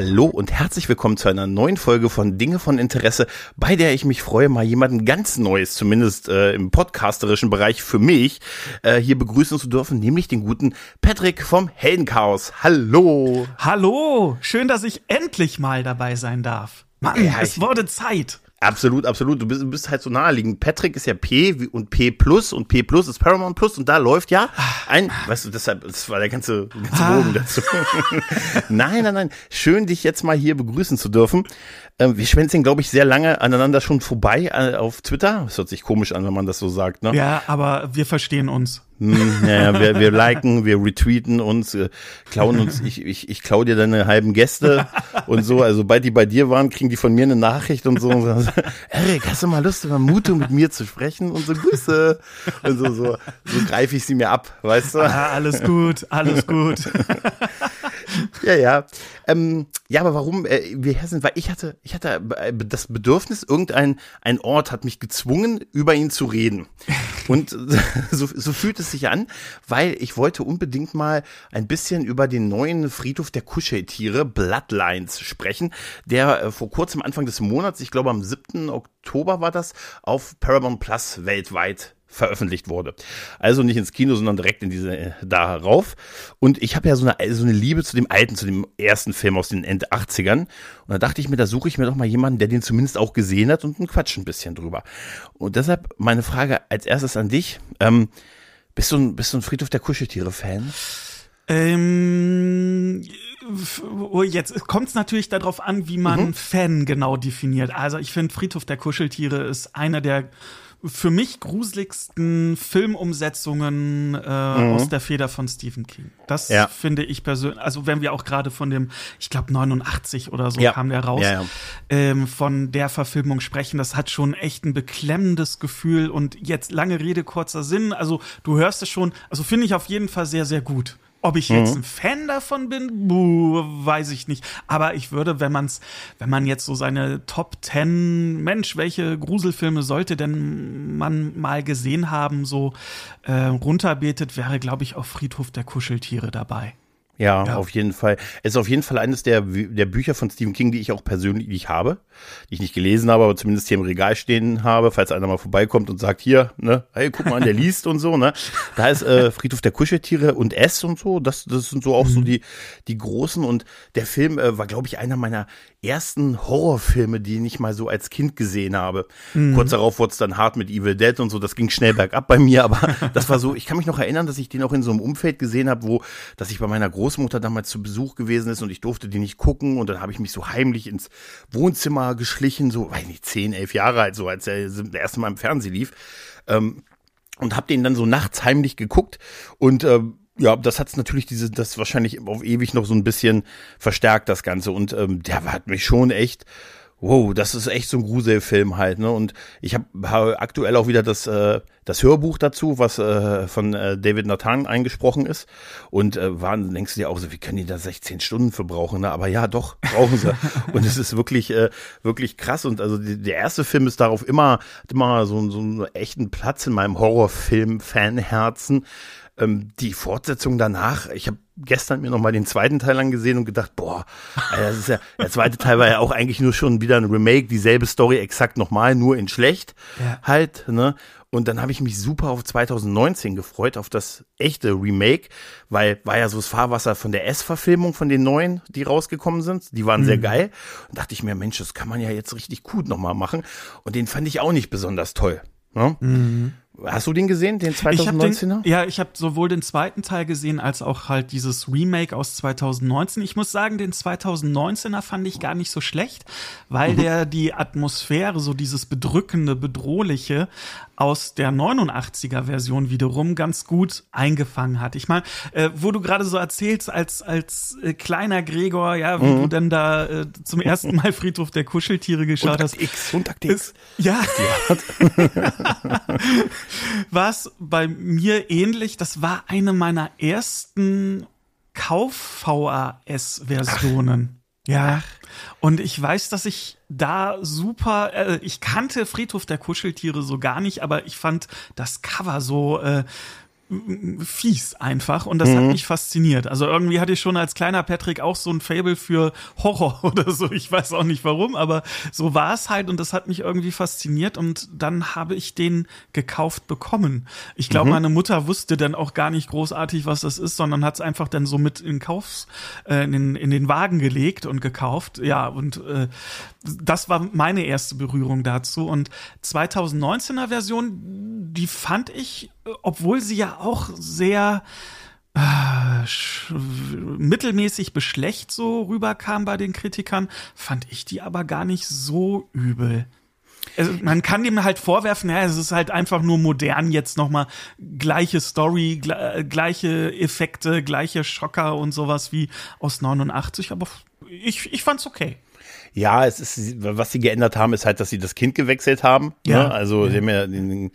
Hallo und herzlich willkommen zu einer neuen Folge von Dinge von Interesse, bei der ich mich freue, mal jemanden ganz Neues, zumindest äh, im podcasterischen Bereich für mich, äh, hier begrüßen zu dürfen, nämlich den guten Patrick vom Heldenchaos. Hallo! Hallo! Schön, dass ich endlich mal dabei sein darf. Mann, ja, es wurde Zeit. Absolut, absolut. Du bist, du bist halt so naheliegend. Patrick ist ja P und P plus und P plus ist Paramount plus und da läuft ja ein, weißt du, deshalb, das war der ganze, ganze Bogen dazu. nein, nein, nein. Schön, dich jetzt mal hier begrüßen zu dürfen. Ähm, wir schwänzen, glaube ich, sehr lange aneinander schon vorbei äh, auf Twitter. Das hört sich komisch an, wenn man das so sagt, ne? Ja, aber wir verstehen uns. Hm, ja, wir, wir liken, wir retweeten uns, äh, klauen uns, ich, ich, ich klau dir deine halben Gäste und so. Also sobald die bei dir waren, kriegen die von mir eine Nachricht und so. Und so Erik, hast du mal Lust, über Mutu mit mir zu sprechen? Und so Grüße. Und so, so, so greife ich sie mir ab, weißt du? Ah, alles gut, alles gut. ja, ja. Ähm, ja, aber warum äh, wir her sind, weil ich hatte, ich hatte äh, das Bedürfnis, irgendein ein Ort hat mich gezwungen, über ihn zu reden. Und so, so fühlt es sich an, weil ich wollte unbedingt mal ein bisschen über den neuen Friedhof der Kuscheltiere, Bloodlines, sprechen, der äh, vor kurzem Anfang des Monats, ich glaube am 7. Oktober war das, auf Paramount Plus weltweit veröffentlicht wurde. Also nicht ins Kino, sondern direkt in diese äh, darauf. Und ich habe ja so eine, so eine Liebe zu dem alten, zu dem ersten Film aus den Ende 80ern. Und da dachte ich mir, da suche ich mir doch mal jemanden, der den zumindest auch gesehen hat und ein Quatsch ein bisschen drüber. Und deshalb meine Frage als erstes an dich. Ähm, bist, du ein, bist du ein Friedhof der Kuscheltiere-Fan? Ähm, oh, jetzt kommt es natürlich darauf an, wie man mhm. Fan genau definiert. Also ich finde, Friedhof der Kuscheltiere ist einer der für mich gruseligsten Filmumsetzungen äh, mhm. aus der Feder von Stephen King. Das ja. finde ich persönlich, also wenn wir auch gerade von dem, ich glaube 89 oder so ja. kam der raus, ja, ähm, von der Verfilmung sprechen, das hat schon echt ein beklemmendes Gefühl und jetzt lange Rede, kurzer Sinn, also du hörst es schon, also finde ich auf jeden Fall sehr, sehr gut. Ob ich jetzt mhm. ein Fan davon bin, buh, weiß ich nicht. Aber ich würde, wenn man's, wenn man jetzt so seine Top 10, Mensch, welche Gruselfilme sollte denn man mal gesehen haben, so äh, runterbetet, wäre, glaube ich, auch Friedhof der Kuscheltiere dabei. Ja, ja, auf jeden Fall. Es ist auf jeden Fall eines der, der Bücher von Stephen King, die ich auch persönlich nicht habe, die ich nicht gelesen habe, aber zumindest hier im Regal stehen habe, falls einer mal vorbeikommt und sagt, hier, ne, hey, guck mal, der liest und so, ne. Da ist äh, Friedhof der Kuscheltiere und S und so, das, das sind so auch mhm. so die, die großen und der Film äh, war, glaube ich, einer meiner ersten Horrorfilme, die ich mal so als Kind gesehen habe. Mhm. Kurz darauf wurde es dann hart mit Evil Dead und so, das ging schnell bergab bei mir, aber das war so, ich kann mich noch erinnern, dass ich den auch in so einem Umfeld gesehen habe, wo, dass ich bei meiner Großmutter damals zu Besuch gewesen ist und ich durfte die nicht gucken und dann habe ich mich so heimlich ins Wohnzimmer geschlichen, so, weiß nicht, zehn, elf Jahre alt, so als er das erste Mal im Fernsehen lief. Ähm, und habe den dann so nachts heimlich geguckt und ähm, ja, das hat's natürlich diese, das wahrscheinlich auf ewig noch so ein bisschen verstärkt, das Ganze. Und ähm, der hat mich schon echt, wow, das ist echt so ein Gruselfilm halt, ne? Und ich habe hab aktuell auch wieder das, äh, das Hörbuch dazu, was äh, von äh, David Nathan eingesprochen ist. Und äh, waren, denkst du dir auch so, wie können die da 16 Stunden für brauchen? Ne? Aber ja, doch, brauchen sie. und es ist wirklich, äh, wirklich krass. Und also die, der erste Film ist darauf immer, immer so, so einen echten Platz in meinem Horrorfilm-Fanherzen. Ähm, die Fortsetzung danach, ich habe gestern mir nochmal den zweiten Teil angesehen und gedacht, boah, das ist ja, der zweite Teil war ja auch eigentlich nur schon wieder ein Remake, dieselbe Story exakt nochmal, nur in schlecht ja. halt, ne? Und dann habe ich mich super auf 2019 gefreut, auf das echte Remake, weil war ja so das Fahrwasser von der S-Verfilmung von den neuen, die rausgekommen sind. Die waren mhm. sehr geil. Und dachte ich mir, Mensch, das kann man ja jetzt richtig gut nochmal machen. Und den fand ich auch nicht besonders toll. Ne? Mhm. Hast du den gesehen, den Ich hab 2019er? den, ja, ich habe sowohl den zweiten Teil gesehen als auch halt dieses Remake aus 2019. Ich muss sagen, den 2019er fand ich gar nicht so schlecht, weil der die Atmosphäre, so dieses bedrückende, bedrohliche aus der 89er Version wiederum ganz gut eingefangen hat. Ich meine, äh, wo du gerade so erzählst, als als äh, kleiner Gregor, ja, wie du dann da äh, zum ersten Mal Friedhof der Kuscheltiere geschaut Und hast. X, und Akt X. Ist, ja. war es bei mir ähnlich. Das war eine meiner ersten Kauf-VHS-Versionen. Ja. Und ich weiß, dass ich da super, äh, ich kannte Friedhof der Kuscheltiere so gar nicht, aber ich fand das Cover so äh, fies einfach und das hat mich fasziniert. Also irgendwie hatte ich schon als kleiner Patrick auch so ein Fable für Horror oder so. Ich weiß auch nicht warum, aber so war es halt und das hat mich irgendwie fasziniert und dann habe ich den gekauft bekommen. Ich glaube, meine Mutter wusste dann auch gar nicht großartig, was das ist, sondern hat es einfach dann so mit in Kaufs, äh, in, den, in den Wagen gelegt und gekauft. Ja, und äh, das war meine erste Berührung dazu. Und 2019er Version, die fand ich, obwohl sie ja auch sehr äh, mittelmäßig beschlecht so rüberkam bei den Kritikern, fand ich die aber gar nicht so übel. Also man kann dem halt vorwerfen, ja, es ist halt einfach nur modern jetzt nochmal gleiche Story, gle gleiche Effekte, gleiche Schocker und sowas wie aus 89, aber ich, ich fand's okay. Ja, es ist, was sie geändert haben, ist halt, dass sie das Kind gewechselt haben. Ja. Ne? Also sie haben ja den,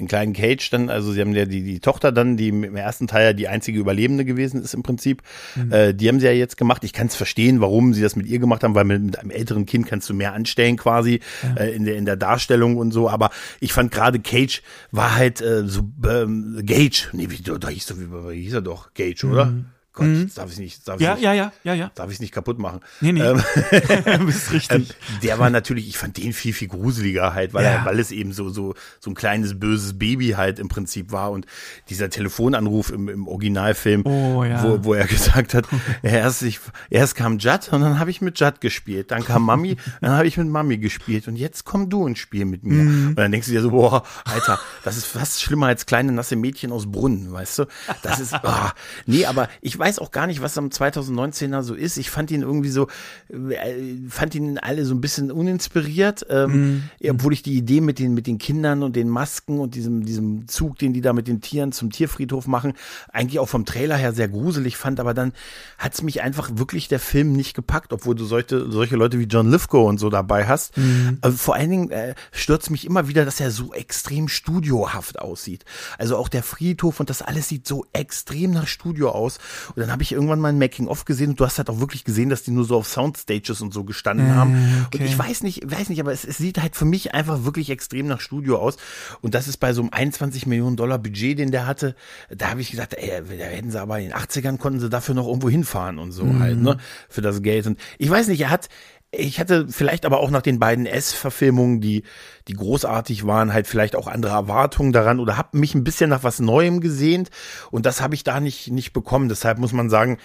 den kleinen Cage dann, also sie haben ja die, die Tochter dann, die im ersten Teil ja die einzige Überlebende gewesen ist im Prinzip. Äh, die haben sie ja jetzt gemacht. Ich kann es verstehen, warum sie das mit ihr gemacht haben, weil mit, mit einem älteren Kind kannst du mehr anstellen quasi äh, in der in der Darstellung und so. Aber ich fand gerade Cage war halt äh, so ähm, Gage. Nee, wie, da hieß, er, wie, hieß er doch Gage, oder? Gott, jetzt darf ich nicht, darf ich Ja, nicht, ja, ja, ja, ja. darf ich nicht kaputt machen. Nee, nee. Ähm, bist richtig. ähm, der war natürlich, ich fand den viel, viel gruseliger halt, weil, Ja. er, weil es eben so, so, so ein kleines böses Baby halt im Prinzip war und dieser Telefonanruf im, im Originalfilm, Oh, ja. wo, wo er gesagt hat, erst, ich, erst kam Judd und dann habe ich mit Judd gespielt, dann kam Mami, dann habe ich mit Mami gespielt und jetzt komm du ins Spiel mit mir. Mhm. Und dann denkst du dir so, boah, Alter, das ist fast schlimmer als kleine nasse Mädchen aus Brunnen, weißt du? Das ist, ah, nee, aber ich weiß auch gar nicht, was am 2019er so ist. Ich fand ihn irgendwie so, äh, fand ihn alle so ein bisschen uninspiriert, ähm, ja, obwohl ich die Idee mit den, mit den Kindern und den Masken und diesem, diesem Zug, den die da mit den Tieren zum Tierfriedhof machen, eigentlich auch vom Trailer her sehr gruselig fand, aber dann hat's mich einfach wirklich der Film nicht gepackt, obwohl du solche, solche Leute wie John Lithgow und so dabei hast. Also vor allen Dingen äh, stürzt mich immer wieder, dass er so extrem studiohaft aussieht. Also auch der Friedhof und das alles sieht so extrem nach Studio aus. Und dann habe ich irgendwann mal ein Making-of gesehen und du hast halt auch wirklich gesehen, dass die nur so auf Soundstages und so gestanden haben. Und ich weiß nicht, weiß nicht, aber es, es sieht halt für mich einfach wirklich extrem nach Studio aus. Und das ist bei so einem 21 Millionen Dollar Budget, den der hatte, da habe ich gesagt, ey, da hätten sie aber in den 80ern konnten sie dafür noch irgendwo hinfahren und so halt, ne? Für das Geld. Und ich weiß nicht, er hat, ich hatte vielleicht aber auch nach den beiden S-Verfilmungen, die, die großartig waren, halt vielleicht auch andere Erwartungen daran oder habe mich ein bisschen nach was Neuem gesehnt und das habe ich da nicht, nicht bekommen. Deshalb muss man sagen,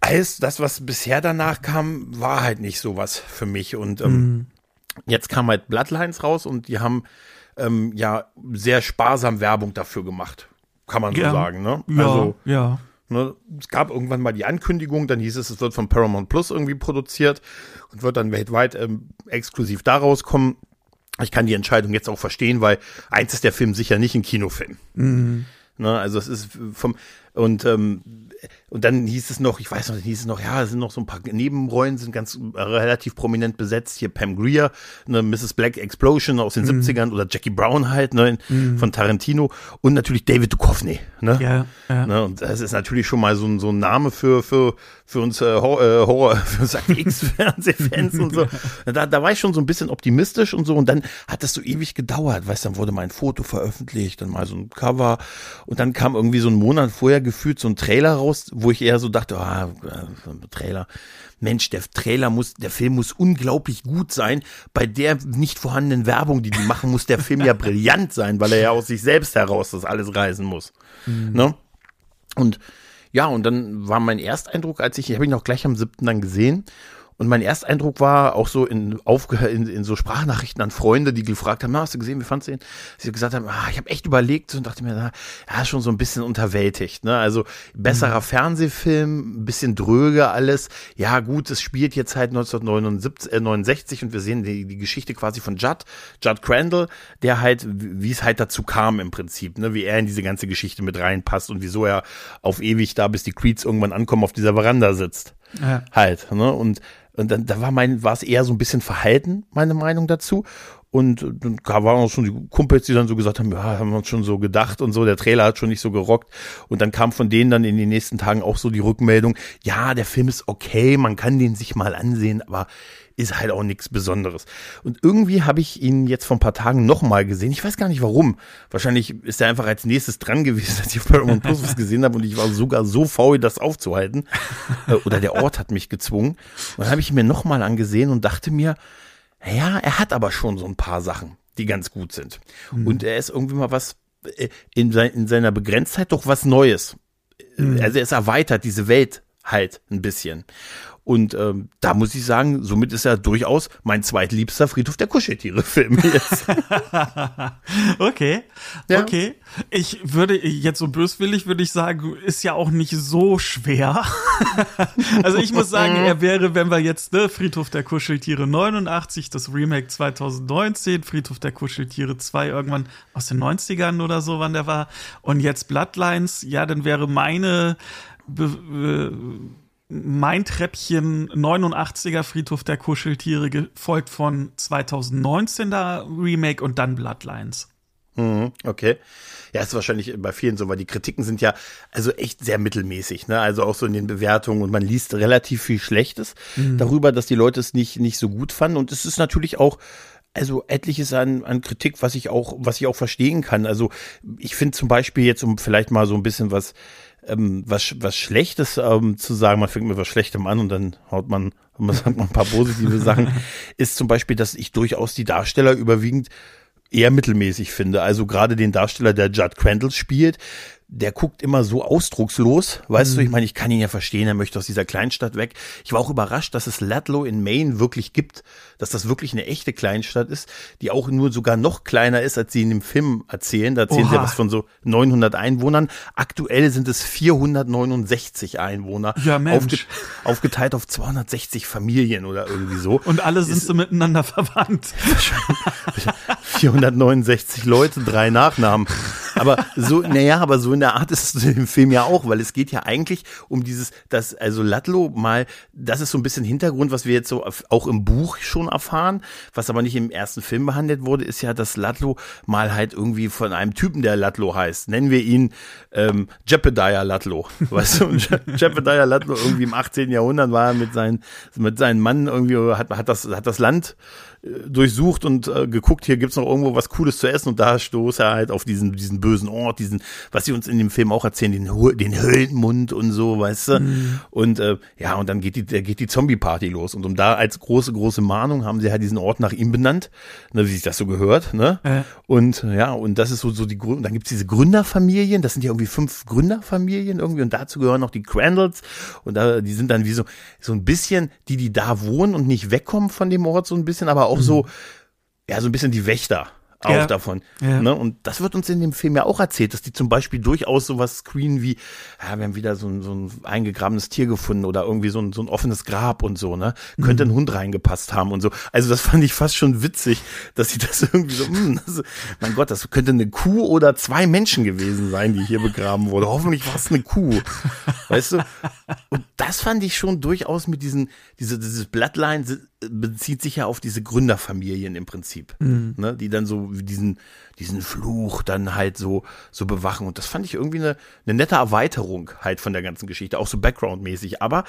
alles das, was bisher danach kam, war halt nicht sowas für mich. Und ähm, jetzt kam halt Bloodlines raus und die haben ähm, ja sehr sparsam Werbung dafür gemacht. Kann man so Ja. sagen, ne? ja, Also, ja. Ne, es gab irgendwann mal die Ankündigung, dann hieß es, es wird von Paramount Plus irgendwie produziert und wird dann weltweit ähm, exklusiv da rauskommen. Ich kann die Entscheidung jetzt auch verstehen, weil eins ist der Film sicher nicht ein Kinofilm. Ne, also es ist vom und ähm, und dann hieß es noch, ich weiß noch, dann hieß es noch, ja, es sind noch so ein paar Nebenrollen, sind ganz äh, relativ prominent besetzt. Hier Pam Grier, ne, Mrs. Black Explosion aus den 70ern oder Jackie Brown halt, ne, in, von Tarantino und natürlich David Duchovny, ne? Ja, ja. Ne, und das ist natürlich schon mal so ein, so ein Name für, für, für uns äh, Horror, äh, Horror für Sack X-Fernsehfans und so. Da, da war ich schon so ein bisschen optimistisch und so. Und dann hat das so ewig gedauert. Weißt dann wurde mein Foto veröffentlicht, dann mal so ein Cover. Und dann kam irgendwie so ein Monat vorher gefühlt so ein Trailer raus, wo ich eher so dachte, ah, äh, Trailer. Mensch, der Trailer muss, der Film muss unglaublich gut sein. Bei der nicht vorhandenen Werbung, die die machen, muss der Film ja brillant sein, weil er ja aus sich selbst heraus das alles reisen muss. Ne? Und ja, und dann war mein Ersteindruck, als ich, ich habe ihn auch gleich am siebten dann gesehen. Und mein Ersteindruck war auch so in, aufge in, in so Sprachnachrichten an Freunde, die gefragt haben, na, hast du gesehen, wie fandst du ihn? Sie gesagt haben, ah, ich habe echt überlegt und dachte mir, na, ja, schon so ein bisschen unterwältigt. Ne? Also besserer mhm. Fernsehfilm, ein bisschen dröge alles. Ja gut, es spielt jetzt halt 1969 äh, 69 und wir sehen die, die Geschichte quasi von Judd, Judd Crandall, der halt, wie es halt dazu kam im Prinzip, ne? wie er in diese ganze Geschichte mit reinpasst und wieso er auf ewig da, bis die Creeds irgendwann ankommen, auf dieser Veranda sitzt. Ja. Halt. Ne? Und und dann da war mein, war es eher so ein bisschen verhalten, meine Meinung dazu. Und dann waren auch schon die Kumpels, die dann so gesagt haben, ja, haben wir uns schon so gedacht und so, der Trailer hat schon nicht so gerockt. Und dann kam von denen dann in den nächsten Tagen auch so die Rückmeldung, ja, der Film ist okay, man kann den sich mal ansehen, aber ist halt auch nichts Besonderes. Und irgendwie habe ich ihn jetzt vor ein paar Tagen nochmal gesehen. Ich weiß gar nicht warum. Wahrscheinlich ist er einfach als nächstes dran gewesen, als ich auf Paramount Plus was gesehen habe und ich war sogar so faul, das aufzuhalten. Äh, oder der Ort hat mich gezwungen. Und dann habe ich ihn mir nochmal angesehen und dachte mir, ja, er hat aber schon so ein paar Sachen, die ganz gut sind. Mhm. Und er ist irgendwie mal was äh, in, sein, in seiner Begrenztheit doch was Neues. Mhm. Also er ist erweitert, diese Welt halt ein bisschen. Und ähm, da muss ich sagen, somit ist er durchaus mein zweitliebster Friedhof der Kuscheltiere-Film jetzt. okay, ja. okay. Ich würde jetzt so böswillig würde ich sagen, ist ja auch nicht so schwer. also ich muss sagen, er wäre, wenn wir jetzt ne, Friedhof der Kuscheltiere 89, das Remake 2019, Friedhof der Kuscheltiere 2 irgendwann aus den 90ern oder so, wann der war, und jetzt Bloodlines, ja, dann wäre meine Be mein Treppchen 89er Friedhof der Kuscheltiere, gefolgt von 2019er Remake und dann Bloodlines. Mhm, okay. Ja, ist wahrscheinlich bei vielen so, weil die Kritiken sind ja also echt sehr mittelmäßig, ne? Also auch so in den Bewertungen und man liest relativ viel Schlechtes mhm. darüber, dass die Leute es nicht, nicht so gut fanden. Und es ist natürlich auch also etliches an, an Kritik, was ich auch, was ich auch verstehen kann. Also ich finde zum Beispiel jetzt, um vielleicht mal so ein bisschen was ähm, was, was Schlechtes ähm, zu sagen, man fängt mit was Schlechtem an und dann haut man, man sagt man ein paar positive Sachen, ist zum Beispiel, dass ich durchaus die Darsteller überwiegend eher mittelmäßig finde. Also gerade den Darsteller, der Judd Crandall spielt, der guckt immer so ausdruckslos. Weißt mhm. du, ich mhm. meine, ich kann ihn ja verstehen, er möchte aus dieser Kleinstadt weg. Ich war auch überrascht, dass es Ludlow in Maine wirklich gibt, dass das wirklich eine echte Kleinstadt ist, die auch nur sogar noch kleiner ist, als sie in dem Film erzählen. Da erzählen Oha. sie ja was von so 900 Einwohnern. Aktuell sind es 469 Einwohner. Ja, Mensch. Aufge aufgeteilt auf 260 Familien oder irgendwie so. Und alle sind ist, so miteinander verwandt. 469 Leute, drei Nachnamen. Aber so, naja, aber so in der Art ist es im Film ja auch, weil es geht ja eigentlich um dieses, dass also Latlo mal, das ist so ein bisschen Hintergrund, was wir jetzt so auch im Buch schon erfahren, was aber nicht im ersten Film behandelt wurde, ist ja, dass Latlo mal halt irgendwie von einem Typen, der Latlo heißt, nennen wir ihn ähm, Jepediah Latlo, weißt du, Jepediah Latlo irgendwie im 18. Jahrhundert war mit seinen mit seinen Mann irgendwie hat hat das hat das Land durchsucht und äh, geguckt, hier gibt's noch irgendwo was Cooles zu essen und da stoßt er halt auf diesen, diesen bösen Ort, diesen, was sie uns in dem Film auch erzählen, den, den Höllenmund und so, weißt du? Mhm. Und äh, ja, und dann geht die, geht die Zombie-Party los. Und um da als große, große Mahnung haben sie halt diesen Ort nach ihm benannt, ne, wie sich das so gehört, ne? Äh. Und ja, und das ist so, so die Grund, dann gibt's diese Gründerfamilien, das sind ja irgendwie fünf Gründerfamilien irgendwie und dazu gehören noch die Crandalls und da, die sind dann wie so, so ein bisschen die, die da wohnen und nicht wegkommen von dem Ort so ein bisschen, aber auch mhm. so, ja, so ein bisschen die Wächter auch ja. davon. Ja. Ne? Und das wird uns in dem Film ja auch erzählt, dass die zum Beispiel durchaus sowas screenen wie, ja, wir haben wieder so ein, so ein eingegrabenes Tier gefunden oder irgendwie so ein, so ein offenes Grab und so, ne? Könnte mhm. ein Hund reingepasst haben und so. Also das fand ich fast schon witzig, dass sie das irgendwie so, mh, hm, das, mein Gott, das könnte eine Kuh oder zwei Menschen gewesen sein, die hier begraben wurde. Hoffentlich war es eine Kuh. Weißt du? Und das fand ich schon durchaus mit diesen, diese, dieses Bloodline bezieht sich ja auf diese Gründerfamilien im Prinzip, mhm. ne, die dann so diesen, diesen Fluch dann halt so, so bewachen. Und das fand ich irgendwie eine, eine nette Erweiterung halt von der ganzen Geschichte, auch so backgroundmäßig. Aber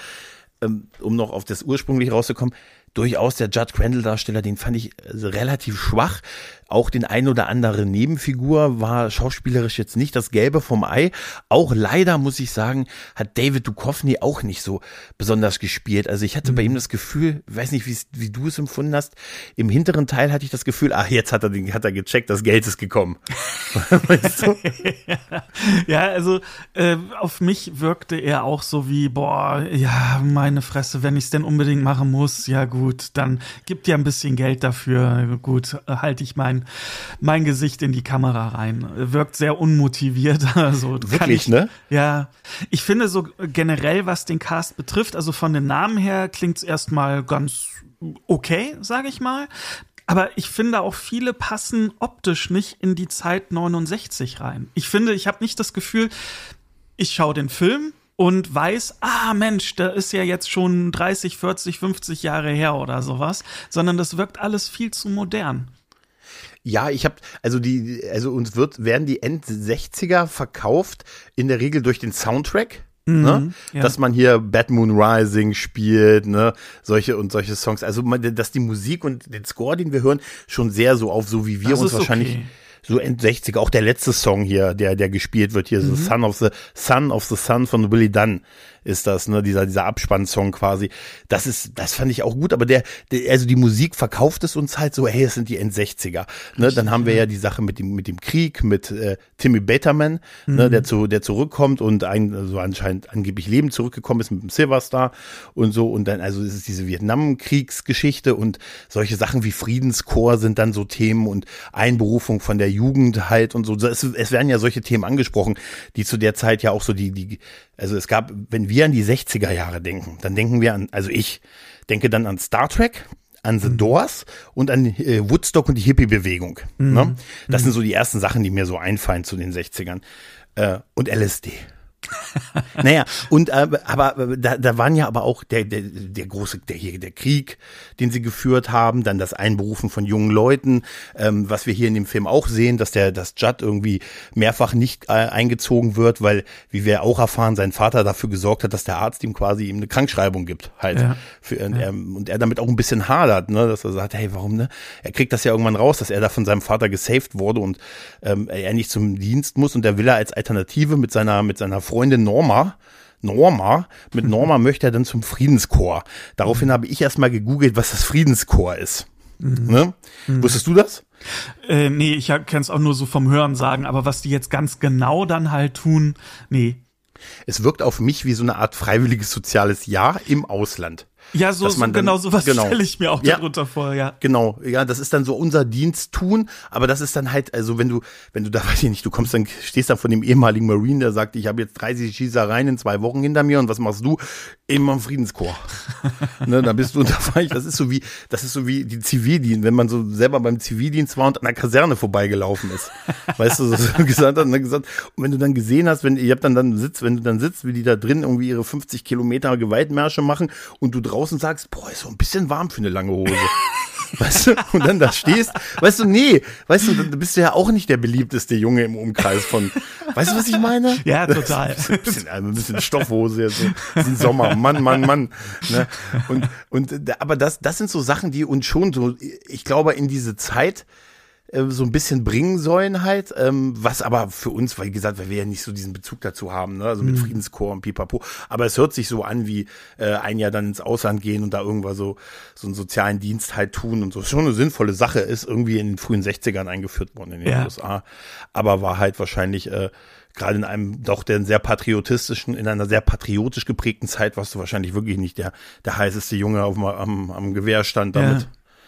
ähm, um noch auf das ursprünglich rauszukommen, durchaus der Judd Crandall Darsteller, den fand ich also relativ schwach. Auch den ein oder andere Nebenfigur war schauspielerisch jetzt nicht das Gelbe vom Ei. Auch leider muss ich sagen, hat David Duchovny auch nicht so besonders gespielt. Also ich hatte mhm. bei ihm das Gefühl, weiß nicht, wie du es empfunden hast, im hinteren Teil hatte ich das Gefühl, ach, jetzt hat er, den, hat er gecheckt, das Geld ist gekommen. weißt du? ja, also äh, auf mich wirkte er auch so wie, boah, ja, meine Fresse, wenn ich es denn unbedingt machen muss, ja gut, dann gibt ja ein bisschen Geld dafür. Gut, halte ich mein, mein Gesicht in die Kamera rein. Wirkt sehr unmotiviert. Also, Wirklich, ich, ne? Ja. Ich finde so generell, was den Cast betrifft, also von den Namen her klingt es erstmal ganz okay, sage ich mal. Aber ich finde auch viele passen optisch nicht in die Zeit 69 rein. Ich finde, ich habe nicht das Gefühl, ich schaue den Film und weiß, ah Mensch, da ist ja jetzt schon 30, 40, 50 Jahre her oder sowas, sondern das wirkt alles viel zu modern. Ja, ich habe also die also uns wird werden die End 60er verkauft in der Regel durch den Soundtrack. Mhm, ne? ja. Dass man hier Bad Moon Rising spielt, ne, solche und solche Songs. Also, dass die Musik und den Score, den wir hören, schon sehr so auf, so wie wir das uns wahrscheinlich okay so End 60 auch der letzte Song hier, der, der gespielt wird hier, mhm. so Son of the, Son of the Sun von Willie Dunn ist das, ne, dieser, dieser Abspannsong quasi. Das ist, das fand ich auch gut, aber der, der, also die Musik verkauft es uns halt so, hey, es sind die End-60er. Ne, dann haben wir ja die Sache mit dem, mit dem Krieg, mit äh, Timmy Baterman, ne, mhm. ne, der zu, der zurückkommt und ein, so also anscheinend angeblich Leben zurückgekommen ist mit dem Silverstar und so. Und dann, also es ist diese Vietnamkriegsgeschichte und solche Sachen wie Friedenschor sind dann so Themen und Einberufung von der Jugend halt und so. Es, es werden ja solche Themen angesprochen, die zu der Zeit ja auch so die, die, also es gab, wenn wir an die 60er Jahre denken, dann denken wir an, also ich denke dann an Star Trek, an The mhm. Doors und an äh, Woodstock und die Hippie-Bewegung. Mhm. Ne? Das mhm. sind so die ersten Sachen, die mir so einfallen zu den 60ern. Äh, und LSD. naja, und äh, aber da, da waren ja aber auch der, der, der große, der hier, der Krieg, den sie geführt haben, dann das Einberufen von jungen Leuten, ähm, was wir hier in dem Film auch sehen, dass der, das Judd irgendwie mehrfach nicht äh, eingezogen wird, weil, wie wir auch erfahren, sein Vater dafür gesorgt hat, dass der Arzt ihm quasi ihm eine Krankschreibung gibt, halt. Ja. Für, und, ja. er, und er damit auch ein bisschen hadert, ne, dass er sagt, hey, warum, ne? Er kriegt das ja irgendwann raus, dass er da von seinem Vater gesaved wurde und ähm, er nicht zum Dienst muss und der will er als Alternative mit seiner, mit seiner Freundin Norma, Norma, mit mhm. Norma möchte er dann zum Friedenschor. Daraufhin habe ich erstmal gegoogelt, was das Friedenschor ist. Mhm. Ne? Mhm. Wusstest du das? Äh, nee, ich kenne es auch nur so vom Hören sagen, aber was die jetzt ganz genau dann halt tun, nee. Es wirkt auf mich wie so eine Art freiwilliges soziales Jahr im Ausland. Ja, so, so genau sowas genau, stelle ich mir auch ja, darunter vor, ja. Genau, ja, das ist dann so unser Dienst tun, aber das ist dann halt, also wenn du, wenn du da, weiß ich nicht, du kommst dann, stehst da von dem ehemaligen Marine, der sagt, ich habe jetzt 30 Schießereien in zwei Wochen hinter mir und was machst du? Immer im Friedenskorps. ne, da bist du unter das ist so wie, das ist so wie die Zivildienst, wenn man so selber beim Zivildienst war und an der Kaserne vorbeigelaufen ist. weißt du, so gesagt hat, gesagt, und wenn du dann gesehen hast, wenn, ihr habt dann dann sitzt, wenn du dann sitzt, wie die da drin irgendwie ihre 50 Kilometer Gewaltmärsche machen und du draußen sagst, boah, ist so ein bisschen warm für eine lange Hose. Weißt du, und dann da stehst, weißt du, nee, weißt du, dann bist du ja auch nicht der beliebteste Junge im Umkreis von, weißt du, was ich meine? Ja, total. Ein bisschen, ein bisschen Stoffhose jetzt, so, ein Sommer, Mann, Mann, Mann, ne? Und, und, aber das, das sind so Sachen, die uns schon so, ich glaube, in diese Zeit, äh, so ein bisschen bringen sollen halt, ähm, was aber für uns, weil wie gesagt, weil wir ja nicht so diesen Bezug dazu haben, ne? also mit mhm. Friedenschor und Pipapo, aber es hört sich so an wie äh, ein Jahr dann ins Ausland gehen und da irgendwas so so einen sozialen Dienst halt tun und so. Schon eine sinnvolle Sache ist irgendwie in den frühen 60ern eingeführt worden in den ja. USA, aber war halt wahrscheinlich äh, gerade in einem doch der sehr patriotistischen, in einer sehr patriotisch geprägten Zeit warst du wahrscheinlich wirklich nicht der der heißeste Junge auf, am, am Gewehr stand damit.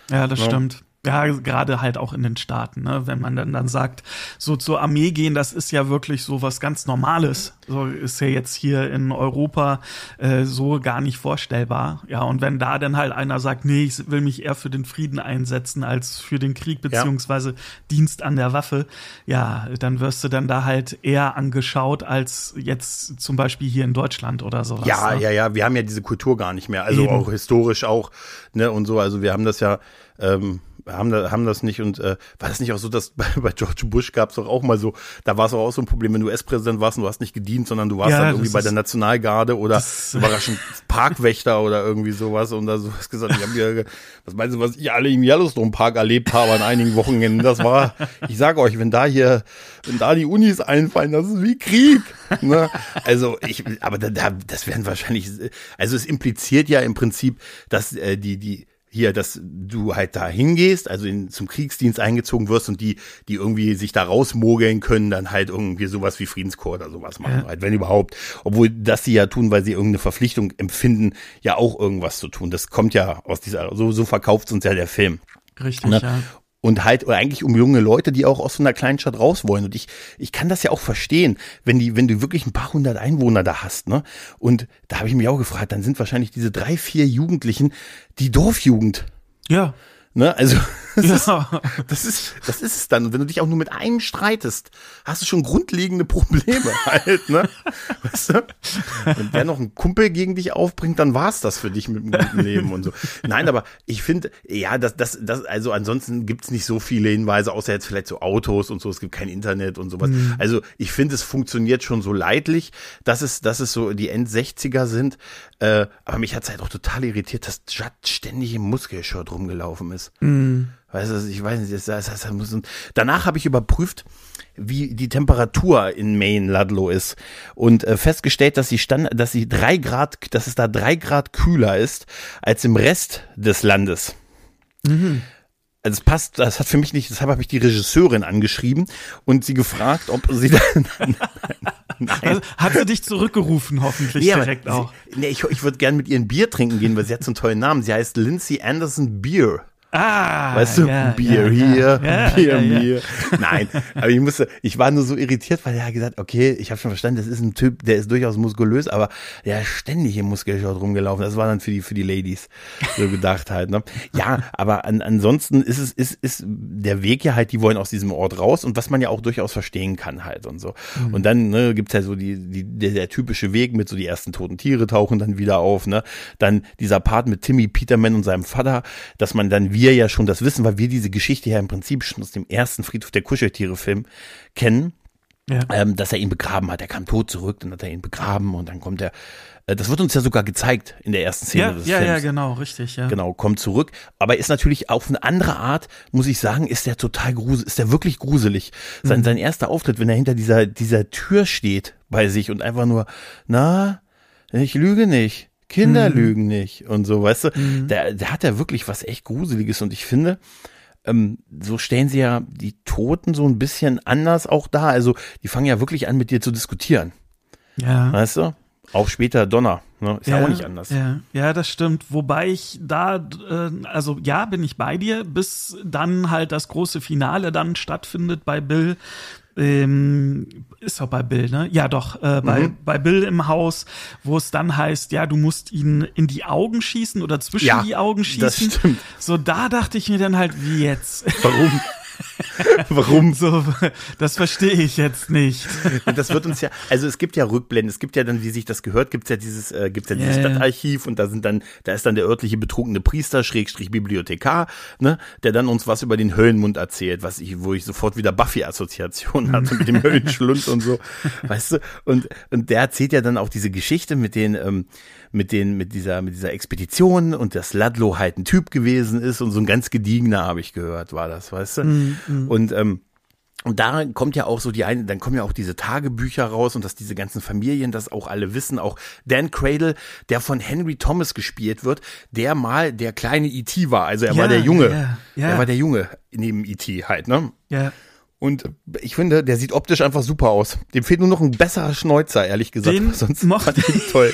Ja, ja das ja. stimmt. Ja, gerade halt auch in den Staaten, ne? wenn man dann, dann sagt, so zur Armee gehen, das ist ja wirklich so was ganz Normales. So ist ja jetzt hier in Europa äh, so gar nicht vorstellbar. Ja, und wenn da dann halt einer sagt, nee, ich will mich eher für den Frieden einsetzen als für den Krieg beziehungsweise ja. Dienst an der Waffe, ja, dann wirst du dann da halt eher angeschaut als jetzt zum Beispiel hier in Deutschland oder sowas. Ja, ne? ja, ja, wir haben ja diese Kultur gar nicht mehr. Also Eben. auch historisch auch, ne, und so. Also wir haben das ja ähm, haben, da, haben das nicht und äh, war das nicht auch so, dass bei, bei George Bush gab es doch auch mal so, da war es auch so ein Problem, wenn du US-Präsident warst und du hast nicht gedient, sondern du warst Ja, dann irgendwie bei der Nationalgarde oder überraschend Parkwächter oder irgendwie sowas und da so hast gesagt, ich hab mir, was meinst du, was ich alle im Yellowstone Park erlebt habe an einigen Wochenenden, das war, ich sage euch, wenn da hier, wenn da die Unis einfallen, das ist wie Krieg. Ne? Also ich, aber da, da, das werden wahrscheinlich, also es impliziert ja im Prinzip, dass äh, die, die, hier, dass du halt da hingehst, also in, zum Kriegsdienst eingezogen wirst und die, die irgendwie sich da rausmogeln können, dann halt irgendwie sowas wie Friedenskorps oder sowas machen, Ja. halt, wenn überhaupt. Obwohl das sie ja tun, weil sie irgendeine Verpflichtung empfinden, ja auch irgendwas zu tun. Das kommt ja aus dieser, so, so verkauft uns ja der Film. Richtig, Ne? ja. Und halt, oder eigentlich um junge Leute, die auch aus so einer kleinen Stadt raus wollen. Und ich, ich kann das ja auch verstehen, wenn die, wenn du wirklich ein paar hundert Einwohner da hast, ne? Und da habe ich mich auch gefragt, dann sind wahrscheinlich diese drei, vier Jugendlichen die Dorfjugend. Ja. Ne? Also das, ist, ja. das ist das ist es dann. Und wenn du dich auch nur mit einem streitest, hast du schon grundlegende Probleme halt, ne? Weißt du? Wenn der noch einen Kumpel gegen dich aufbringt, dann war's das für dich mit dem guten Leben und so. Nein, aber ich finde, ja, das, das, das, also ansonsten gibt's nicht so viele Hinweise, außer jetzt vielleicht so Autos und so, es gibt kein Internet und sowas. Also ich finde, es funktioniert schon so leidlich, dass es, dass es so die End-60er sind. Äh, aber mich hat's halt auch total irritiert, dass Judd ständig im Muskelshirt rumgelaufen ist. Weißt du, ich weiß nicht, das, das, das muss, danach habe ich überprüft, wie die Temperatur in Maine Ludlow ist und äh, festgestellt, dass sie stand, dass sie drei Grad, dass es da drei Grad kühler ist als im Rest des Landes. Also es passt, das hat für mich nicht, deshalb habe ich die Regisseurin angeschrieben und sie gefragt, ob sie dann, Also, hat sie dich zurückgerufen, hoffentlich aber direkt sie, auch. Nee, ich, ich würde gerne mit ihr ein Bier trinken gehen, weil sie hat so einen tollen Namen. Sie heißt Lindsay Anderson Beer. Ah, Weißt du, ja, Bier ja, hier, ja, Bier mir. Nein, aber ich musste, ich war nur so irritiert, weil er hat gesagt, okay, ich habe schon verstanden, das ist ein Typ, der ist durchaus muskulös, aber der ist ständig im Muskelshort rumgelaufen. Das war dann für die für die Ladies so gedacht halt. Ne? Ja, aber an, ansonsten ist es ist ist der Weg ja halt, die wollen aus diesem Ort raus und was man ja auch durchaus verstehen kann halt und so. Mhm. Und dann ne, gibt's ja so die, die der, der typische Weg mit so die ersten toten Tiere tauchen dann wieder auf. Ne, dann dieser Part mit Timmy Peterman und seinem Vater, dass man dann wir ja schon das wissen, weil wir diese Geschichte ja im Prinzip schon aus dem ersten Friedhof der Kuscheltiere-Film kennen, Ja. ähm, dass er ihn begraben hat. Er kam tot zurück, dann hat er ihn begraben und dann kommt er. Äh, das wird uns ja sogar gezeigt in der ersten Szene Ja, des ja, Films. ja, genau, richtig, ja. Genau, kommt zurück. Aber ist natürlich auf eine andere Art, muss ich sagen, ist der total gruselig, ist der wirklich gruselig. Sein, Mhm. sein erster Auftritt, wenn er hinter dieser, dieser Tür steht bei sich und einfach nur, na, ich lüge nicht. Kinder Mhm. lügen nicht und so, weißt du, der, der hat ja wirklich was echt Gruseliges und ich finde, ähm, so stellen sie ja die Toten so ein bisschen anders auch da. Also die fangen ja wirklich an, mit dir zu diskutieren, Ja. weißt du? Auch später Donner, ne? ist ja, auch nicht anders. Ja, ja, das stimmt. Wobei ich da, äh, also ja, bin ich bei dir, bis dann halt das große Finale dann stattfindet bei Bill. Ähm, ist doch bei Bill, ne? Ja, doch, äh, bei, Mhm. bei Bill im Haus, wo es dann heißt, ja, du musst ihn in die Augen schießen oder zwischen Ja, die Augen das schießen. stimmt. So, da dachte ich mir dann halt, wie jetzt? Warum? Warum? So, das verstehe ich jetzt nicht. Das wird uns ja, also es gibt ja Rückblenden, es gibt ja dann, wie sich das gehört, gibt's ja dieses, äh, gibt's ja dieses Ja, ja. Stadtarchiv und da sind dann, da ist dann der örtliche betrunkene Priester, Schrägstrich Bibliothekar, ne, der dann uns was über den Höllenmund erzählt, was ich, wo ich sofort wieder Buffy-Assoziationen hatte mit dem Höllenschlund und so, weißt du, und, und der erzählt ja dann auch diese Geschichte mit den, ähm, mit den, mit dieser, mit dieser Expedition und dass Ludlow halt ein Typ gewesen ist und so ein ganz gediegener, habe ich gehört, war das, weißt du, und, ähm, und da kommt ja auch so die eine, dann kommen ja auch diese Tagebücher raus und dass diese ganzen Familien das auch alle wissen. Auch Dan Cradle, der von Henry Thomas gespielt wird, der mal der kleine E.T. war. Also er Ja, war der Junge. ja, ja. Er war der Junge neben E.T. halt, ne? Ja. Und ich finde, der sieht optisch einfach super aus. Dem fehlt nur noch ein besserer Schnäuzer, ehrlich gesagt. Den Sonst mochte fand ich ihn toll.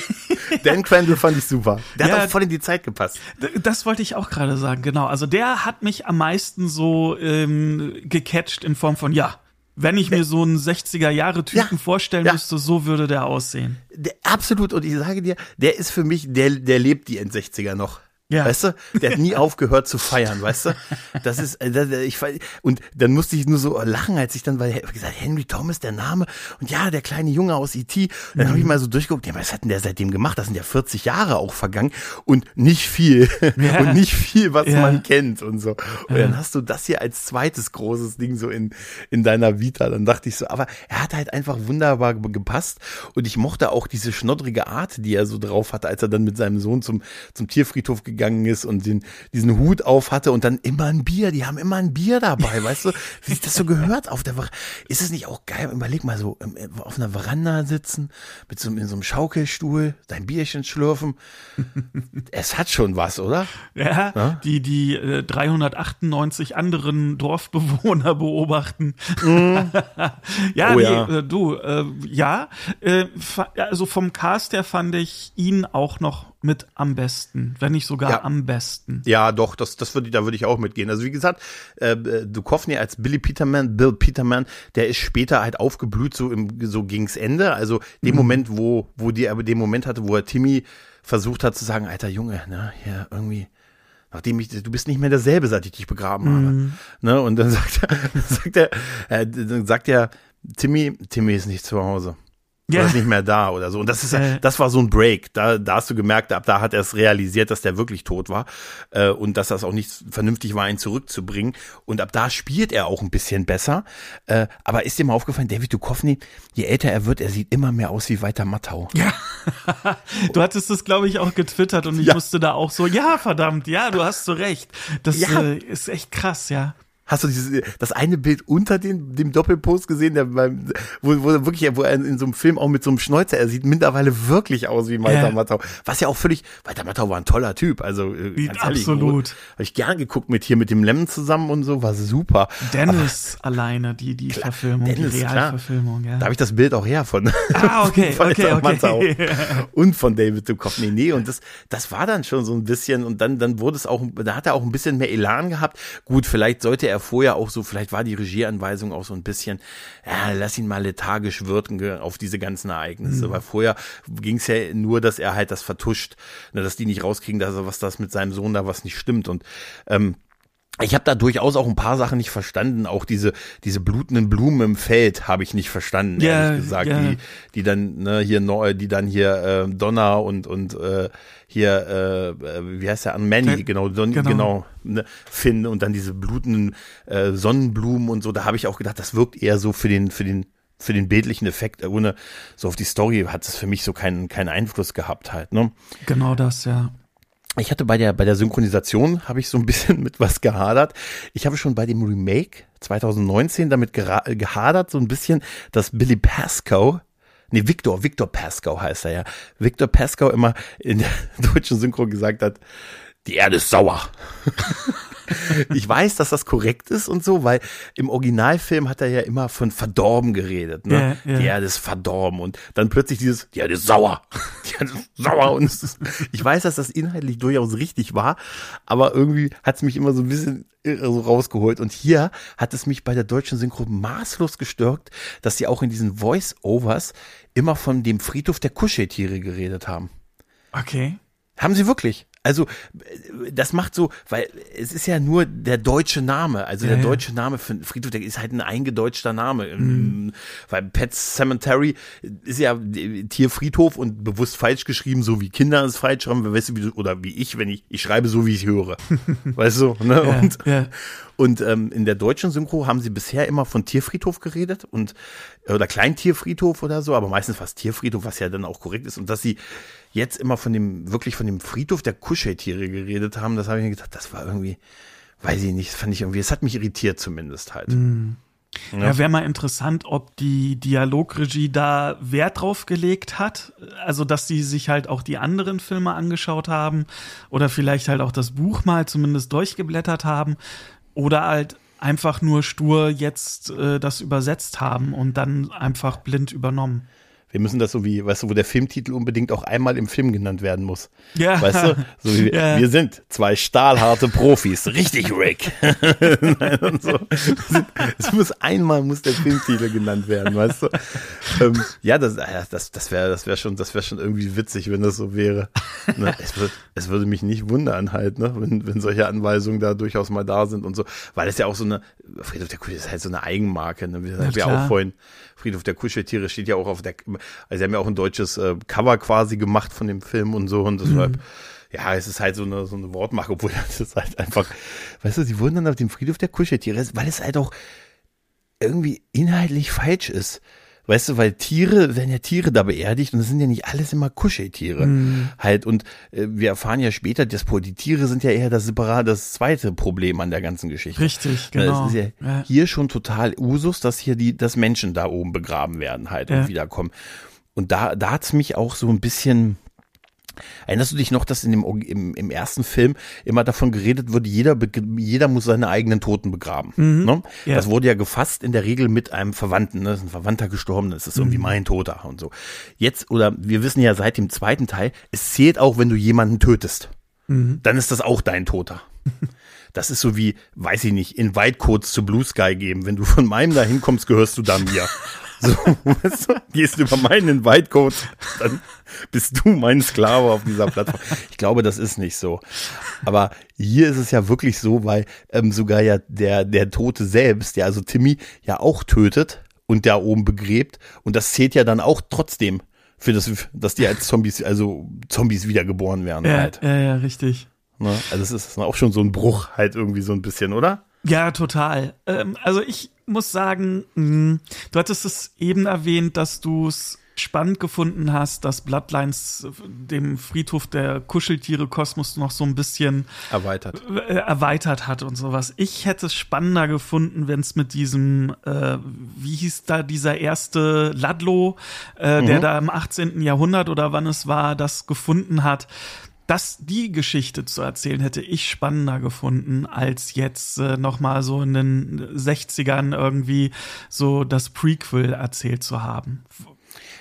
Dan Crandall fand ich super. Der Ja. hat auch voll in die Zeit gepasst. Das wollte ich auch gerade sagen, genau. Also der hat mich am meisten so ähm, gecatcht in Form von, ja, wenn ich mir so einen 60er-Jahre-Typen Ja. vorstellen Ja. müsste, so würde der aussehen. Der, absolut. Und ich sage dir, der ist für mich, der, der lebt die End-60er noch. Ja. Weißt du? Der hat nie aufgehört zu feiern, weißt du? Das ist, äh, ich, und dann musste ich nur so lachen, als ich dann, weil ich gesagt, Henry Thomas, der Name, und ja, der kleine Junge aus E.T., dann mhm. habe ich mal so durchgeguckt, ja, was hat denn der seitdem gemacht? Das sind ja 40 Jahre auch vergangen und nicht viel. Ja. Und nicht viel, was ja. man kennt und so. Und ja. dann hast du das hier als zweites großes Ding so in, in deiner Vita. Dann dachte ich so, aber er hat halt einfach wunderbar gepasst und ich mochte auch diese schnoddrige Art, die er so drauf hatte, als er dann mit seinem Sohn zum, zum Tierfriedhof gegangen gegangen ist und den, diesen Hut auf hatte und dann immer ein Bier. Die haben immer ein Bier dabei, weißt du, wie sich das so gehört auf der Ver Ist es nicht auch geil? Überleg mal so, ähm, äh, auf einer Veranda sitzen, mit so, in so einem Schaukelstuhl, dein Bierchen schlürfen. es hat schon was, oder? Ja, ja? die, die äh, 398 anderen Dorfbewohner beobachten. Mm. ja, oh, ja. Äh, du, äh, ja, äh, also vom Cast her fand ich ihn auch noch mit am besten, wenn nicht sogar ja. am besten. Ja, doch, das, das würde, da würde ich auch mitgehen. Also wie gesagt, äh, Duchovny als Billy Peterman, Bill Peterman, der ist später halt aufgeblüht, so im, so gegens Ende. Also dem mhm. Moment, wo, wo die aber den Moment hatte, wo er Timmy versucht hat zu sagen, alter Junge, ne, hier irgendwie, nachdem ich, du bist nicht mehr derselbe, seit ich dich begraben habe. Mhm. Ne, und dann sagt er, sagt er, äh, dann sagt er, Timmy, Timmy ist nicht zu Hause ja. ist nicht mehr da oder so. Und das ist, äh. das war so ein Break. Da, da hast du gemerkt, ab da hat er es realisiert, dass der wirklich tot war äh, und dass das auch nicht vernünftig war, ihn zurückzubringen. Und ab da spielt er auch ein bisschen besser. Äh, aber ist dir mal aufgefallen, David Duchovny, je älter er wird, er sieht immer mehr aus wie Walter Mattau. Ja. du hattest das, glaube ich, auch getwittert und ich ja. wusste da auch so, ja, verdammt, ja, du hast so recht. Das ja. äh, ist echt krass, ja. Hast du dieses, das eine Bild unter dem, dem Doppelpost gesehen, der beim, wo, wo wirklich, wo er in so einem Film auch mit so einem Schnäuzer, er sieht mittlerweile wirklich aus wie Walter ja. Matthau. Was ja auch völlig, Walter Matthau war ein toller Typ, also äh, ganz Absolut. Habe ich gern geguckt mit hier mit dem Lemon zusammen und so, war super. Dennis Aber, alleine, die, die klar, Verfilmung, Dennis, die Realverfilmung, ja. Da habe ich das Bild auch her von, ah, okay, von okay, okay. Matthau und von David Duchovny. Nee, und das, das war dann schon so ein bisschen, und dann, dann wurde es auch, da hat er auch ein bisschen mehr Elan gehabt. Gut, vielleicht sollte er vorher auch so, vielleicht war die Regieanweisung auch so ein bisschen, ja, lass ihn mal lethargisch wirken auf diese ganzen Ereignisse. Mhm. Weil vorher ging es ja nur, dass er halt das vertuscht, ne, dass die nicht rauskriegen, dass er was das mit seinem Sohn da was nicht stimmt. Und ähm, ich habe da durchaus auch ein paar Sachen nicht verstanden. Auch diese diese blutenden Blumen im Feld habe ich nicht verstanden, ja, ehrlich gesagt. Ja. Die die dann ne, hier neu, die dann hier äh, Donner und und äh, hier äh, wie heißt der an Manny genau Don, genau, genau ne, Finn und dann diese blutenden äh, Sonnenblumen und so. Da habe ich auch gedacht, das wirkt eher so für den für den für den bildlichen Effekt, ohne so auf die Story hat es für mich so keinen keinen Einfluss gehabt halt. Ne? Genau das, ja ich hatte bei der, bei der Synchronisation habe ich so ein bisschen mit was gehadert. Ich habe schon bei dem Remake 2019 damit gehadert, so ein bisschen, dass Billy Pascoe, nee, Victor, Victor Pascoe heißt er ja, Victor Pascoe immer in der deutschen Synchro gesagt hat, die Erde ist sauer. ich weiß, dass das korrekt ist und so, weil im Originalfilm hat er ja immer von verdorben geredet. Ne? Ja, ja. Die Erde ist verdorben und dann plötzlich dieses, die Erde ist sauer. Die Erde ist sauer. Und ist, ich weiß, dass das inhaltlich durchaus richtig war, aber irgendwie hat es mich immer so ein bisschen so rausgeholt. Und hier hat es mich bei der deutschen Synchro maßlos gestört, dass sie auch in diesen Voice-Overs immer von dem Friedhof der Kuscheltiere geredet haben. Okay. Haben sie wirklich. Also das macht so, weil es ist ja nur der deutsche Name, also ja, der deutsche Name für Friedhof der ist halt ein eingedeutschter Name, mhm. weil Pet Cemetery ist ja Tierfriedhof und bewusst falsch geschrieben, so wie Kinder es falsch schreiben, weißt du, oder wie ich, wenn ich ich schreibe so wie ich höre, weißt du, ne? Und ja. Und ähm, in der deutschen Synchro haben sie bisher immer von Tierfriedhof geredet und oder Kleintierfriedhof oder so, aber meistens fast Tierfriedhof, was ja dann auch korrekt ist und dass sie jetzt immer von dem, wirklich von dem Friedhof der Kuscheltiere geredet haben, das habe ich mir gedacht, das war irgendwie, weiß ich nicht, das fand ich irgendwie, es hat mich irritiert zumindest halt. Ja, ja wäre mal interessant, ob die Dialogregie da Wert drauf gelegt hat. Also, dass sie sich halt auch die anderen Filme angeschaut haben oder vielleicht halt auch das Buch mal zumindest durchgeblättert haben oder halt einfach nur stur jetzt äh, das übersetzt haben und dann einfach blind übernommen. Wir müssen das so wie, weißt du, wo der Filmtitel unbedingt auch einmal im Film genannt werden muss. Ja. Weißt du? So wie, Ja. Wir sind zwei stahlharte Profis. Richtig, Rick. Nein, so. Es muss einmal muss der Filmtitel genannt werden, weißt du? Ähm, ja, das, das, das wäre das wär schon, das wäre schon irgendwie witzig, wenn das so wäre. Ne? Es, es würde mich nicht wundern halt, ne? wenn, wenn solche Anweisungen da durchaus mal da sind und so. Weil es ja auch so eine, Friedhof der Kuscheltiere ist halt so eine Eigenmarke. Ne? Wir haben ja auch vorhin, Friedhof der Kuscheltiere steht ja auch auf der, also sie haben ja auch ein deutsches äh, Cover quasi gemacht von dem Film und so und deshalb, Mhm. ja, es ist halt so eine, so eine Wortmache, obwohl das ist halt einfach, weißt du, sie wurden dann auf dem Friedhof der Kuscheltiere, weil es halt auch irgendwie inhaltlich falsch ist. Weißt du, weil Tiere, werden ja Tiere da beerdigt und das sind ja nicht alles immer Kuscheltiere. Mhm. Halt, und äh, wir erfahren ja später, dass die Tiere sind ja eher das separat, das zweite Problem an der ganzen Geschichte. Richtig, Na, genau. Es ist ja, Ja. hier schon total Usus, dass hier die, dass Menschen da oben begraben werden halt Ja. und wiederkommen. Und da, da hat's mich auch so ein bisschen, Erinnerst du dich noch, dass in dem, im, im ersten Film immer davon geredet wurde, jeder, jeder muss seine eigenen Toten begraben. Ne? Mhm. Ja. Das wurde ja gefasst in der Regel mit einem Verwandten. Ne? Ist ein Verwandter gestorben, das ist irgendwie Mhm. mein Toter und so. Jetzt, oder wir wissen ja seit dem zweiten Teil, es zählt auch, wenn du jemanden tötest. Mhm. Dann ist das auch dein Toter. Das ist so wie, weiß ich nicht, in Whitecoats zu Blue Sky geben. Wenn du von meinem da hinkommst, gehörst du da mir. So, weißt du, gehst du über meinen Whitecoat, dann bist du mein Sklave auf dieser Plattform. Ich glaube, das ist nicht so. Aber hier ist es ja wirklich so, weil ähm, sogar ja der, der Tote selbst, ja, also Timmy, ja auch tötet und da oben begräbt. Und das zählt ja dann auch trotzdem für das, dass die als Zombies, also Zombies wiedergeboren werden Ja, halt. ja, ja, richtig. Ne? Also es ist auch schon so ein Bruch halt irgendwie so ein bisschen, oder? Ja, total. Ähm, also ich muss sagen, mh, du hattest es eben erwähnt, dass du es spannend gefunden hast, dass Bloodlines äh, dem Friedhof der Kuscheltiere Kosmos noch so ein bisschen Erweitert. äh, erweitert hat und sowas. Ich hätte es spannender gefunden, wenn es mit diesem, äh, wie hieß da dieser erste Ludlow, äh, der da im 18. Jahrhundert oder wann es war, das gefunden hat. Das, die Geschichte zu erzählen, hätte ich spannender gefunden, als jetzt äh, nochmal so in den 60ern irgendwie so das Prequel erzählt zu haben.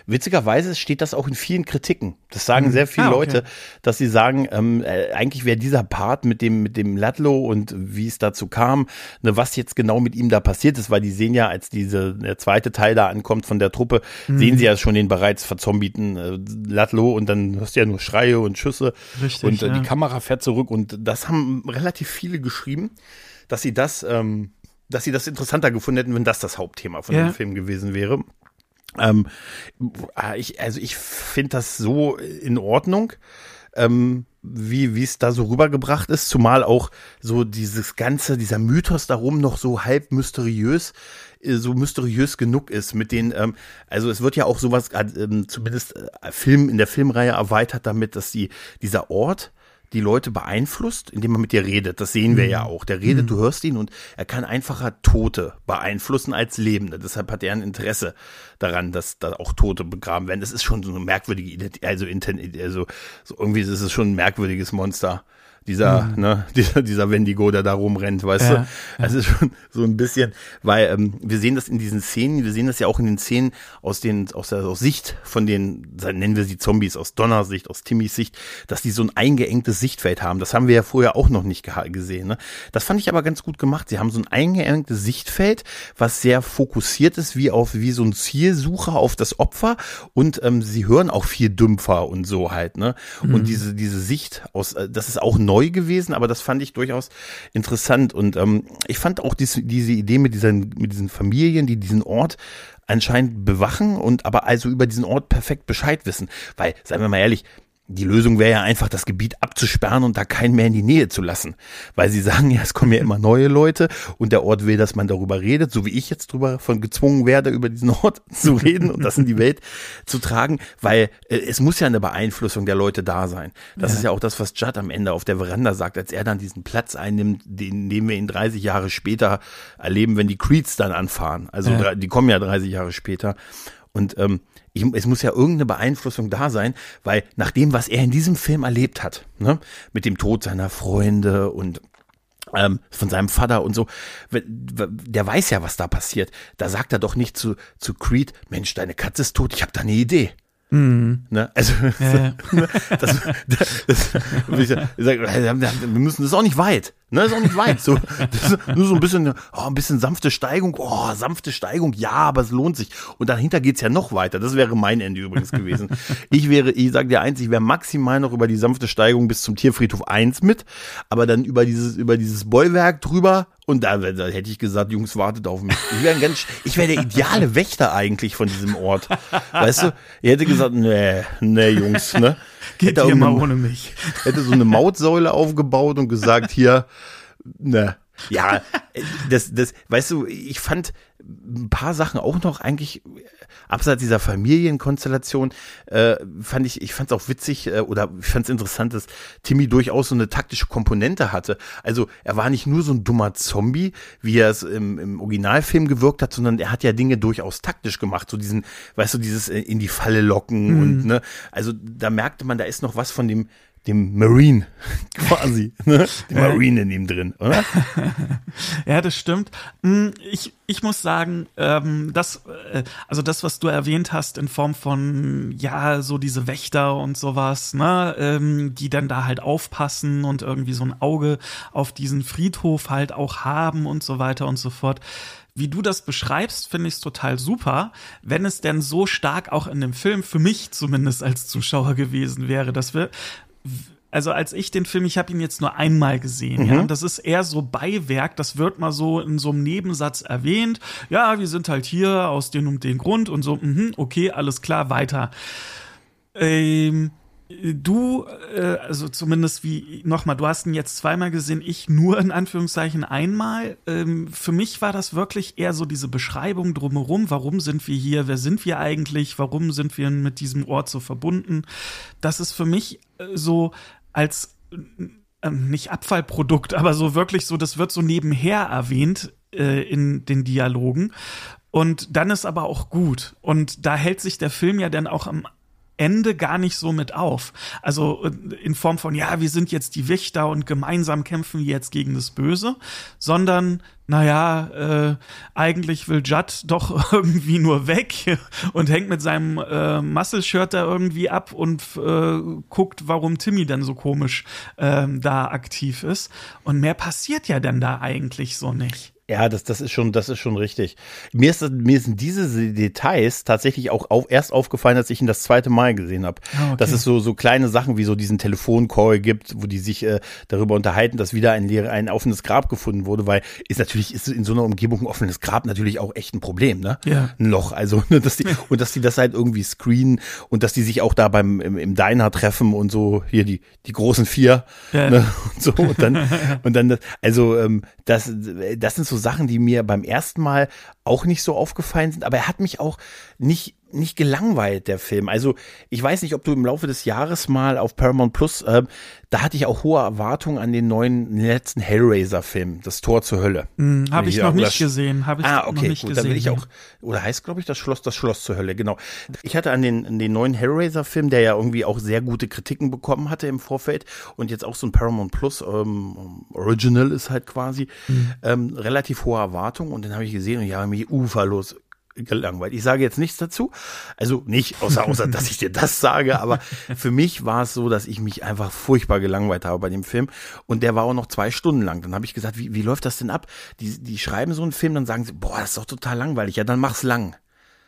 Witzigerweise steht das auch in vielen Kritiken. Das sagen Mhm. sehr viele Ah, okay. Leute, dass sie sagen, ähm, äh, eigentlich wäre dieser Part mit dem mit dem Ludlow und wie es dazu kam, ne, was jetzt genau mit ihm da passiert ist, weil die sehen ja, als diese der zweite Teil da ankommt von der Truppe, Mhm. sehen sie ja schon den bereits verzombiten äh, Ludlow und dann hörst du ja nur Schreie und Schüsse Richtig, und äh, ja. die Kamera fährt zurück und das haben relativ viele geschrieben, dass sie das ähm, dass sie das interessanter gefunden hätten, wenn das das Hauptthema von Ja. dem Film gewesen wäre. Ähm, äh, ich, also ich finde das so in Ordnung, ähm, wie wie es da so rübergebracht ist, zumal auch so dieses ganze, dieser Mythos darum noch so halb mysteriös, äh, so mysteriös genug ist mit den, ähm, also es wird ja auch sowas, äh, ähm, zumindest äh, Film in der Filmreihe erweitert damit, dass die dieser Ort die Leute beeinflusst, indem man mit dir redet. Das sehen wir ja auch. Der redet, du hörst ihn und er kann einfacher Tote beeinflussen als Lebende. Deshalb hat er ein Interesse daran, dass da auch Tote begraben werden. Das ist schon so eine merkwürdige Identität, also, also so irgendwie ist es schon ein merkwürdiges Monster. Dieser, ne, dieser, dieser Wendigo, der da rumrennt, weißt Ja, du? Also ist schon so ein bisschen, weil ähm, wir sehen das in diesen Szenen, wir sehen das ja auch in den Szenen aus den, aus der aus Sicht von den, nennen wir sie Zombies, aus Donners Sicht, aus Timmys Sicht, dass die so ein eingeengtes Sichtfeld haben. Das haben wir ja vorher auch noch nicht gesehen. Ne? Das fand ich aber ganz gut gemacht. Sie haben so ein eingeengtes Sichtfeld, was sehr fokussiert ist, wie auf wie so ein Zielsucher auf das Opfer und ähm, sie hören auch viel dümpfer und so halt. Ne? Und diese diese Sicht aus, äh, das ist auch neu gewesen, aber das fand ich durchaus interessant. Und ähm, ich fand auch dies, diese Idee mit diesen mit diesen Familien, die diesen Ort anscheinend bewachen und aber also über diesen Ort perfekt Bescheid wissen, weil seien wir mal ehrlich, die Lösung wäre ja einfach, das Gebiet abzusperren und da keinen mehr in die Nähe zu lassen. Weil sie sagen ja, es kommen ja immer neue Leute und der Ort will, dass man darüber redet, so wie ich jetzt drüber von gezwungen werde, über diesen Ort zu reden und das in die Welt zu tragen, weil äh, es muss ja eine Beeinflussung der Leute da sein. Das ist ja auch das, was Judd am Ende auf der Veranda sagt, als er dann diesen Platz einnimmt, den, den wir ihn 30 Jahre später erleben, wenn die Creeds dann anfahren. Also Ja. die kommen ja 30 Jahre später. Und ähm, ich, es muss ja irgendeine Beeinflussung da sein, weil nach dem, was er in diesem Film erlebt hat, ne, mit dem Tod seiner Freunde und ähm, von seinem Vater und so, der weiß ja, was da passiert. Da sagt er doch nicht zu, zu Creed, Mensch, deine Katze ist tot, ich habe da eine Idee. Mhm. Ne? Also ja, ja. Das, das, das, ich sag, wir müssen, das ist auch nicht weit. Ne, ist auch nicht weit. So, nur so ein bisschen, oh, ein bisschen sanfte Steigung. Oh, sanfte Steigung, ja, aber es lohnt sich. Und dahinter geht's ja noch weiter. Das wäre mein Ende übrigens gewesen. Ich wäre, ich sage dir eins, ich wäre maximal noch über die sanfte Steigung bis zum Tierfriedhof 1 mit, aber dann über dieses, über dieses Bollwerk drüber und da, da hätte ich gesagt, Jungs, wartet auf mich. Ich wäre ganz, ich wäre der ideale Wächter eigentlich von diesem Ort. Weißt du? Ich hätte gesagt, nee, nee, Jungs, ne? Geht hätte ihr mal ohne mich. Hätte so eine Mautsäule aufgebaut und gesagt, hier, ne. Ja, das, das, weißt du, ich fand ein paar Sachen auch noch eigentlich abseits dieser Familienkonstellation äh, fand ich, ich fand es auch witzig äh, oder ich fand es interessant, dass Timmy durchaus so eine taktische Komponente hatte. Also er war nicht nur so ein dummer Zombie, wie er es im, im Originalfilm gewirkt hat, sondern er hat ja Dinge durchaus taktisch gemacht. So diesen, weißt du, dieses äh, in die Falle locken mhm. und ne, also da merkte man, da ist noch was von dem dem Marine quasi, ne? Die Marine in ihm drin, oder? ja, das stimmt. Hm, ich, ich muss sagen, ähm, das, äh, also das, was du erwähnt hast in Form von, ja, so diese Wächter und sowas, ne, ähm, die dann da halt aufpassen und irgendwie so ein Auge auf diesen Friedhof halt auch haben und so weiter und so fort wie du das beschreibst, finde ich es total super, wenn es denn so stark auch in dem Film für mich zumindest als Zuschauer gewesen wäre, dass wir also als ich den Film, ich habe ihn jetzt nur einmal gesehen, mhm. ja, das ist eher so Beiwerk, das wird mal so in so einem Nebensatz erwähnt. Ja, wir sind halt hier aus dem und dem Grund und so, mh, okay, alles klar, weiter. Ähm, du, äh, also zumindest wie, nochmal, du hast ihn jetzt zweimal gesehen, ich nur in Anführungszeichen einmal. Ähm, für mich war das wirklich eher so diese Beschreibung drumherum, warum sind wir hier, wer sind wir eigentlich, warum sind wir mit diesem Ort so verbunden. Das ist für mich äh, so als äh, nicht Abfallprodukt, aber so wirklich so, das wird so nebenher erwähnt äh, in den Dialogen. Und dann ist aber auch gut. Und da hält sich der Film ja dann auch am Ende gar nicht so mit auf. Also äh, in Form von, ja, wir sind jetzt die Wächter und gemeinsam kämpfen wir jetzt gegen das Böse, sondern, naja, äh, eigentlich will Judd doch irgendwie nur weg und hängt mit seinem äh, Muscle-Shirt da irgendwie ab und äh, guckt, warum Timmy denn so komisch äh, da aktiv ist. Und mehr passiert ja denn da eigentlich so nicht. Ja, das, das ist schon, das ist schon richtig. Mir ist, mir sind diese Details tatsächlich auch auf, erst aufgefallen, als ich ihn das zweite Mal gesehen habe. Oh, okay. Dass es so, so kleine Sachen wie so diesen Telefoncall gibt, wo die sich äh, darüber unterhalten, dass wieder ein, leer, ein offenes Grab gefunden wurde, weil ist natürlich, ist in so einer Umgebung ein offenes Grab natürlich auch echt ein Problem, ne? Ja. Ein Loch. Also, ne, dass die, und dass die das halt irgendwie screenen und dass die sich auch da beim, im, im Diner treffen und so, hier die, die großen vier, ja. ne, und so, und dann, und dann, also, ähm, das, das sind so Sachen, die mir beim ersten Mal auch nicht so aufgefallen sind, aber er hat mich auch nicht nicht gelangweilt, der Film. Also ich weiß nicht, ob du im Laufe des Jahres mal auf Paramount Plus, äh, da hatte ich auch hohe Erwartungen an den neuen letzten Hellraiser-Film, das Tor zur Hölle. Mm, Habe ich noch nicht gesehen. Hab ich ah, okay, noch nicht gut, gesehen. Dann will ich auch, oder heißt, glaube ich, das Schloss, das Schloss zur Hölle, genau. Ich hatte an den, an den neuen Hellraiser-Film, der ja irgendwie auch sehr gute Kritiken bekommen hatte im Vorfeld und jetzt auch so ein Paramount Plus ähm, Original ist halt quasi, mhm. ähm, relativ hohe Erwartungen und dann habe ich gesehen und ja, mich uferlos gelangweilt. Ich sage jetzt nichts dazu. Also nicht, außer, außer dass ich dir das sage, aber für mich war es so, dass ich mich einfach furchtbar gelangweilt habe bei dem Film. Und der war auch noch zwei Stunden lang. Dann habe ich gesagt, wie, wie läuft das denn ab? Die, die schreiben so einen Film, dann sagen sie, boah, das ist doch total langweilig. Ja, dann mach's lang.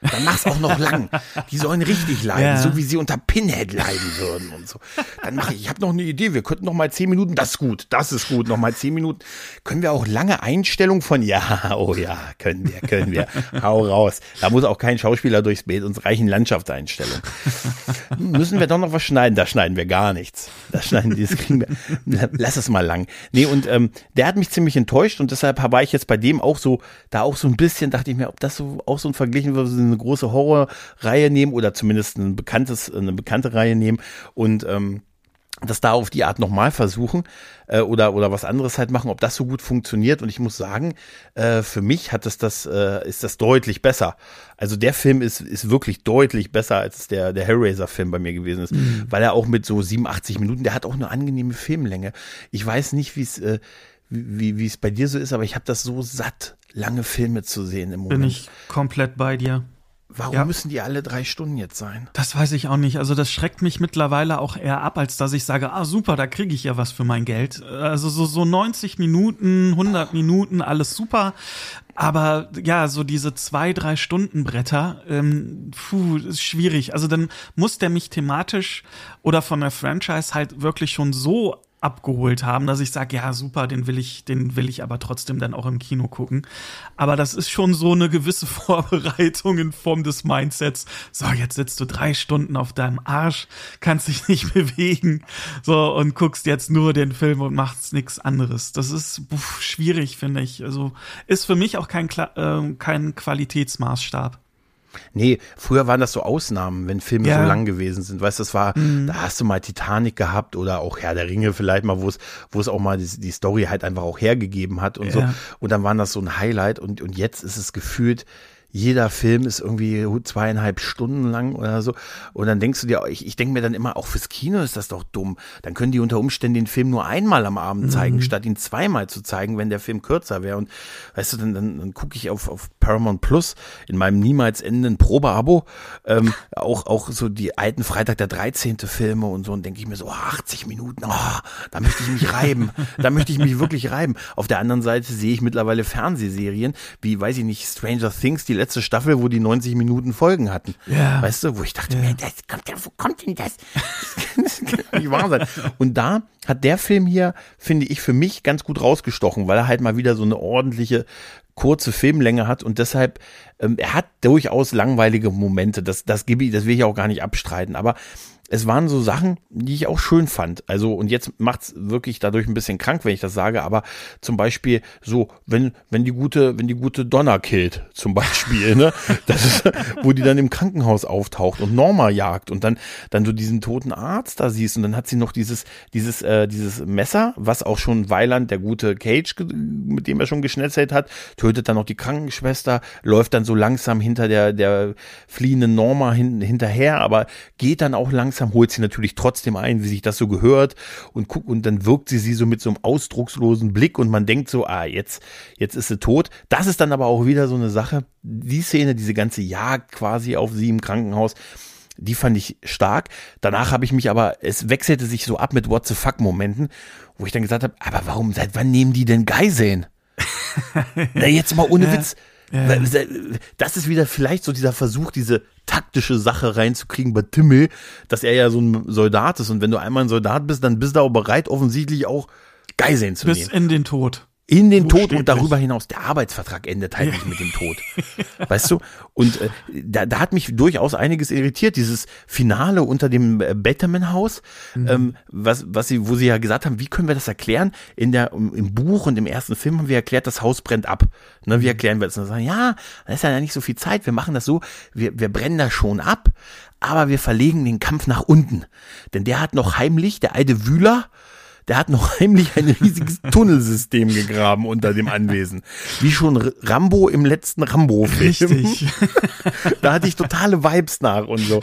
Dann mach's auch noch lang. Die sollen richtig leiden, ja. so wie sie unter Pinhead leiden würden und so. Dann mache ich, ich habe noch eine Idee, wir könnten noch mal zehn Minuten, das ist gut, das ist gut, noch mal zehn Minuten. Können wir auch lange Einstellungen von, ja, oh ja, können wir, können wir, hau raus. Da muss auch kein Schauspieler durchs Bild, uns reichen Landschaftseinstellungen. Müssen wir doch noch was schneiden? Da schneiden wir gar nichts. Da schneiden die, das kriegen wir, lass es mal lang. Nee, und ähm, der hat mich ziemlich enttäuscht und deshalb war ich jetzt bei dem auch so, da auch so ein bisschen, dachte ich mir, ob das so auch so ein Verglichen wird, eine große Horrorreihe nehmen oder zumindest ein bekanntes, eine bekannte Reihe nehmen und ähm, das da auf die Art nochmal versuchen äh, oder oder was anderes halt machen, ob das so gut funktioniert. Und ich muss sagen, äh, für mich hat es das äh, ist das deutlich besser. Also der Film ist ist wirklich deutlich besser als der der Hellraiser-Film bei mir gewesen ist, mhm. weil er auch mit so 87 Minuten, der hat auch eine angenehme Filmlänge. Ich weiß nicht, wie es äh, wie wie es bei dir so ist, aber ich habe das so satt, lange Filme zu sehen im Moment. Bin ich komplett bei dir. Warum Ja. müssen die alle drei Stunden jetzt sein? Das weiß ich auch nicht. Also das schreckt mich mittlerweile auch eher ab, als dass ich sage, ah super, da kriege ich ja was für mein Geld. Also so, so 90 Minuten, 100 Minuten, alles super. Aber ja, so diese zwei, drei Stunden Bretter, ähm, puh, ist schwierig. Also dann muss der mich thematisch oder von der Franchise halt wirklich schon so abgeholt haben, dass ich sage, ja super, den will ich, den will ich aber trotzdem dann auch im Kino gucken. Aber das ist schon so eine gewisse Vorbereitung in Form des Mindsets. So, jetzt sitzt du drei Stunden auf deinem Arsch, kannst dich nicht bewegen, so und guckst jetzt nur den Film und machst nichts anderes. Das ist puh, schwierig, finde ich. Also ist für mich auch kein, äh, kein Qualitätsmaßstab. Nee, früher waren das so Ausnahmen, wenn Filme Ja. so lang gewesen sind. Weißt du, das war, da hast du mal Titanic gehabt oder auch Herr der Ringe vielleicht mal, wo es, wo es auch mal die, die Story halt einfach auch hergegeben hat und so. Ja. Und dann waren das so ein Highlight und, und jetzt ist es gefühlt, jeder Film ist irgendwie zweieinhalb Stunden lang oder so. Und dann denkst du dir, ich, ich denke mir dann immer, auch fürs Kino ist das doch dumm. Dann können die unter Umständen den Film nur einmal am Abend zeigen, statt ihn zweimal zu zeigen, wenn der Film kürzer wäre. Und weißt du, dann, dann, dann gucke ich auf, auf Paramount Plus in meinem niemals endenden Probeabo ähm, auch, auch so die alten Freitag der 13. Filme und so und denke ich mir so, oh, 80 Minuten, oh, da möchte ich mich reiben. da möchte ich mich wirklich reiben. Auf der anderen Seite sehe ich mittlerweile Fernsehserien, wie, weiß ich nicht, Stranger Things, die letzte Staffel, wo die 90 Minuten Folgen hatten. Ja. Weißt du, wo ich dachte, mir, das kommt ja, wo kommt denn das? Das kann nicht wahr sein. Und da hat der Film hier, finde ich, für mich ganz gut rausgestochen, weil er halt mal wieder so eine ordentliche kurze Filmlänge hat und deshalb, ähm, er hat durchaus langweilige Momente, das, das gebe ich, das will ich auch gar nicht abstreiten, aber es waren so Sachen, die ich auch schön fand. Also, und jetzt macht's wirklich dadurch ein bisschen krank, wenn ich das sage, aber zum Beispiel so, wenn, wenn die gute, wenn die gute Donna killt, zum Beispiel, ne, das ist, wo die dann im Krankenhaus auftaucht und Norma jagt und dann, dann du diesen toten Arzt da siehst und dann hat sie noch dieses, dieses, äh, dieses Messer, was auch schon Weiland, der gute Cage, ge- mit dem er schon geschnetzelt hat, tötet dann noch die Krankenschwester, läuft dann so langsam hinter der, der fliehenden Norma hin, hinterher, aber geht dann auch langsam, holt sie natürlich trotzdem ein, wie sich das so gehört und guckt, und dann wirkt sie sie so mit so einem ausdruckslosen Blick und man denkt so, ah, jetzt, jetzt ist sie tot. Das ist dann aber auch wieder so eine Sache, die Szene, diese ganze Jagd quasi auf sie im Krankenhaus, die fand ich stark. Danach habe ich mich aber, es wechselte sich so ab mit What the fuck Momenten, wo ich dann gesagt habe, aber warum, seit wann nehmen die denn Geiseln? Na, jetzt mal ohne Witz. Weil, Das ist wieder vielleicht so dieser Versuch, diese taktische Sache reinzukriegen bei Timmel, dass er ja so ein Soldat ist. Und wenn du einmal ein Soldat bist, dann bist du auch bereit, offensichtlich auch Geiseln zu Bis nehmen. in den Tod. In den Tod und darüber hinaus. Der Arbeitsvertrag endet halt nicht mit dem Tod. Weißt du? Und äh, da, da hat mich durchaus einiges irritiert. Dieses Finale unter dem äh, Betterman-Haus, ähm, was, was sie, wo sie ja gesagt haben, wie können wir das erklären? In der, im, Buch und im ersten Film haben wir erklärt, das Haus brennt ab. Ne, wie erklären wir das? Und sagen, ja, da ist ja nicht so viel Zeit. Wir machen das so, wir, wir brennen das schon ab, aber wir verlegen den Kampf nach unten. Denn der hat noch heimlich, der alte Wühler, der hat noch heimlich ein riesiges Tunnelsystem gegraben unter dem Anwesen. Wie schon Rambo im letzten Rambo-Film. Richtig. Da hatte ich totale Vibes nach und so.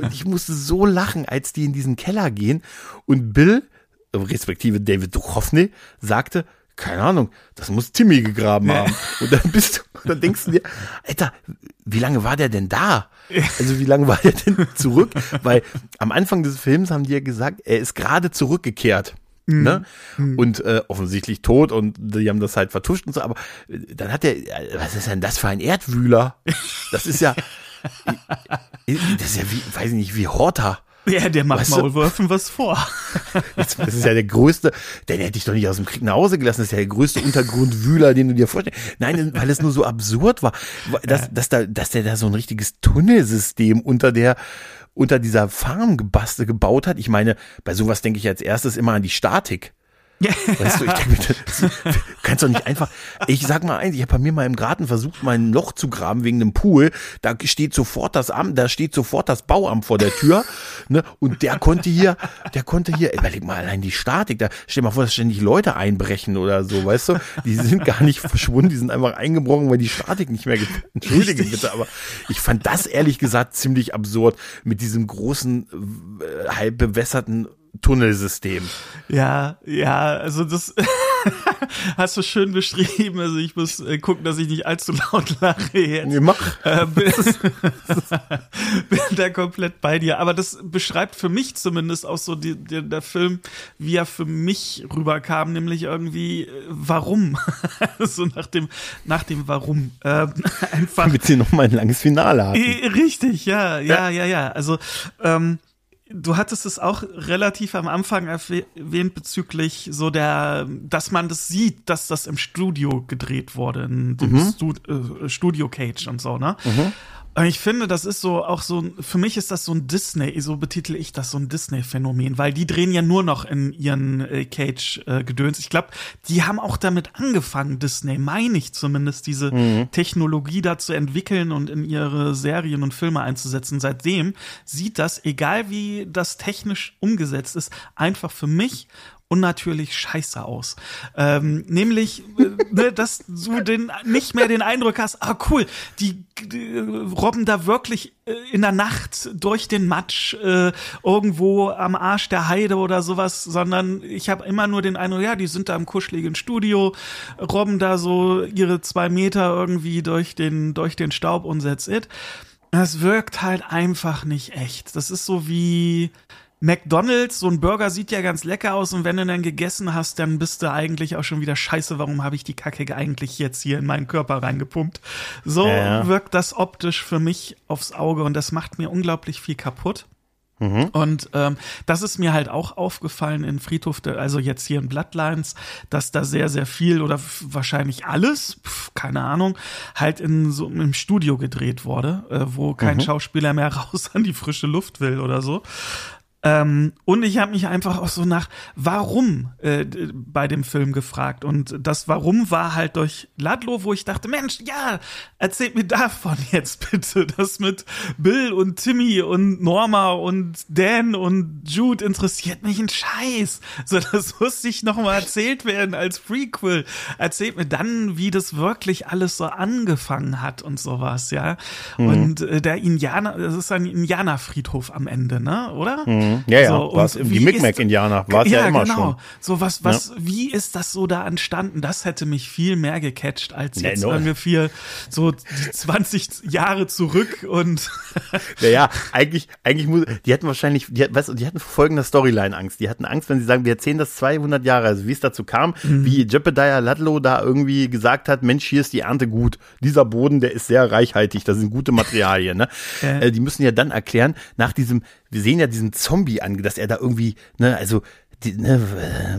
Und ich musste so lachen, als die in diesen Keller gehen und Bill, respektive David Duchovny, sagte, keine Ahnung, das muss Timmy gegraben haben. Und dann bist du, dann denkst du dir, Alter, wie lange war der denn da? Also wie lange war der denn zurück? Weil am Anfang des Films haben die ja gesagt, er ist gerade zurückgekehrt. Ne? Und äh, offensichtlich tot und die haben das halt vertuscht und so, aber äh, dann hat er, äh, was ist denn das für ein Erdwühler? Das ist ja, das ist ja wie, weiß ich nicht, wie Horta. Ja, der macht Weißt du- Maulwürfen was vor. Das das ist ja der größte, den hätte ich doch nicht aus dem Krieg nach Hause gelassen. Das ist ja der größte Untergrundwühler, den du dir vorstellst. Nein, weil es nur so absurd war, dass, dass, da, dass der da so ein richtiges Tunnelsystem unter der, unter dieser Farm gebastelt, gebaut hat. Ich meine, bei sowas denke ich als erstes immer an die Statik. Weißt du, ich denke du kannst doch nicht einfach. Ich sag mal eins, ich habe bei mir mal im Garten versucht, mal ein Loch zu graben wegen einem Pool. Da steht sofort das Amt, da steht sofort das Bauamt vor der Tür. Ne? Und der konnte hier, der konnte hier, überleg mal allein die Statik, da stell dir mal vor, dass ständig Leute einbrechen oder so, weißt du? Die sind gar nicht verschwunden, die sind einfach eingebrochen, weil die Statik nicht mehr. ge- Entschuldige bitte, aber ich fand das ehrlich gesagt ziemlich absurd mit diesem großen, äh, halb bewässerten Tunnelsystem. Ja, ja, also das, hast du schön beschrieben. Also ich muss äh, gucken, dass ich nicht allzu laut lache jetzt. Nee, mach. Äh, bin, bin da komplett bei dir. Aber das beschreibt für mich zumindest auch so die, die, der Film, wie er für mich rüberkam, nämlich irgendwie äh, warum. so nach dem, nach dem Warum. Äh, einfach. Damit sie nochmal ein langes Finale hatten. Äh, Richtig, ja, ja, ja, ja. Also ähm, du hattest es auch relativ am Anfang erwähnt bezüglich so der, dass man das sieht, dass das im Studio gedreht wurde, in dem Mhm. Äh, Studio Cage und so, ne? Und ich finde, das ist so auch so, für mich ist das so ein Disney, so betitel ich das so ein Disney-Phänomen, weil die drehen ja nur noch in ihren äh, Cage-Gedöns. ich glaube, die haben auch damit angefangen, Disney, meine ich zumindest, diese Technologie da zu entwickeln und in ihre Serien und Filme einzusetzen. Seitdem sieht das, egal wie das technisch umgesetzt ist, einfach für mich unnatürlich scheiße aus. Ähm, nämlich, äh, ne, dass du den nicht mehr den Eindruck hast, ah cool, die, die robben da wirklich äh, in der Nacht durch den Matsch äh, irgendwo am Arsch der Heide oder sowas, sondern ich habe immer nur den Eindruck, ja, die sind da im kuscheligen Studio, robben da so ihre zwei Meter irgendwie durch den, durch den Staub und that's it. Es wirkt halt einfach nicht echt. Das ist so wie McDonalds, so ein Burger sieht ja ganz lecker aus und wenn du dann gegessen hast, dann bist du eigentlich auch schon wieder scheiße, warum habe ich die Kacke eigentlich jetzt hier in meinen Körper reingepumpt? So Ja, wirkt das optisch für mich aufs Auge und das macht mir unglaublich viel kaputt. Und ähm, das ist mir halt auch aufgefallen in Friedhof, der, also jetzt hier in Bloodlines, dass da sehr, sehr viel oder wahrscheinlich alles, pf, keine Ahnung, halt in so im Studio gedreht wurde, äh, wo kein Schauspieler mehr raus an die frische Luft will oder so. Ähm, und ich habe mich einfach auch so nach Warum äh, bei dem Film gefragt. Und das Warum war halt durch Ladlo, wo ich dachte, Mensch, ja, erzählt mir davon jetzt bitte. Das mit Bill und Timmy und Norma und Dan und Jude interessiert mich ein Scheiß. So, das muss ich noch mal erzählt werden als Prequel. Erzählt mir dann, wie das wirklich alles so angefangen hat und sowas, ja. Und äh, der Indianer, das ist ein Indianerfriedhof am Ende, ne? Oder? Ja, ja, So, war es und die Micmac-Indianer, war es ja, immer genau. schon. So was, was, wie ist das so da entstanden? Das hätte mich viel mehr gecatcht als Nee, jetzt no. ungefähr so die 20 Jahre zurück und Naja, eigentlich, eigentlich muss, die hatten wahrscheinlich, die, hatten- weißt die hatten vor folgender Storyline Angst. Die hatten Angst, wenn sie sagen, wir erzählen das 200 Jahre, also wie es dazu kam, Mhm. wie Jebediah Ludlow da irgendwie gesagt hat, Mensch, hier ist die Ernte gut. Dieser Boden, der ist sehr reichhaltig, da sind gute Materialien, ne? Ja. Äh, die müssen ja dann erklären, nach diesem, wir sehen ja diesen Zombie an, dass er da irgendwie, ne, also, die, ne,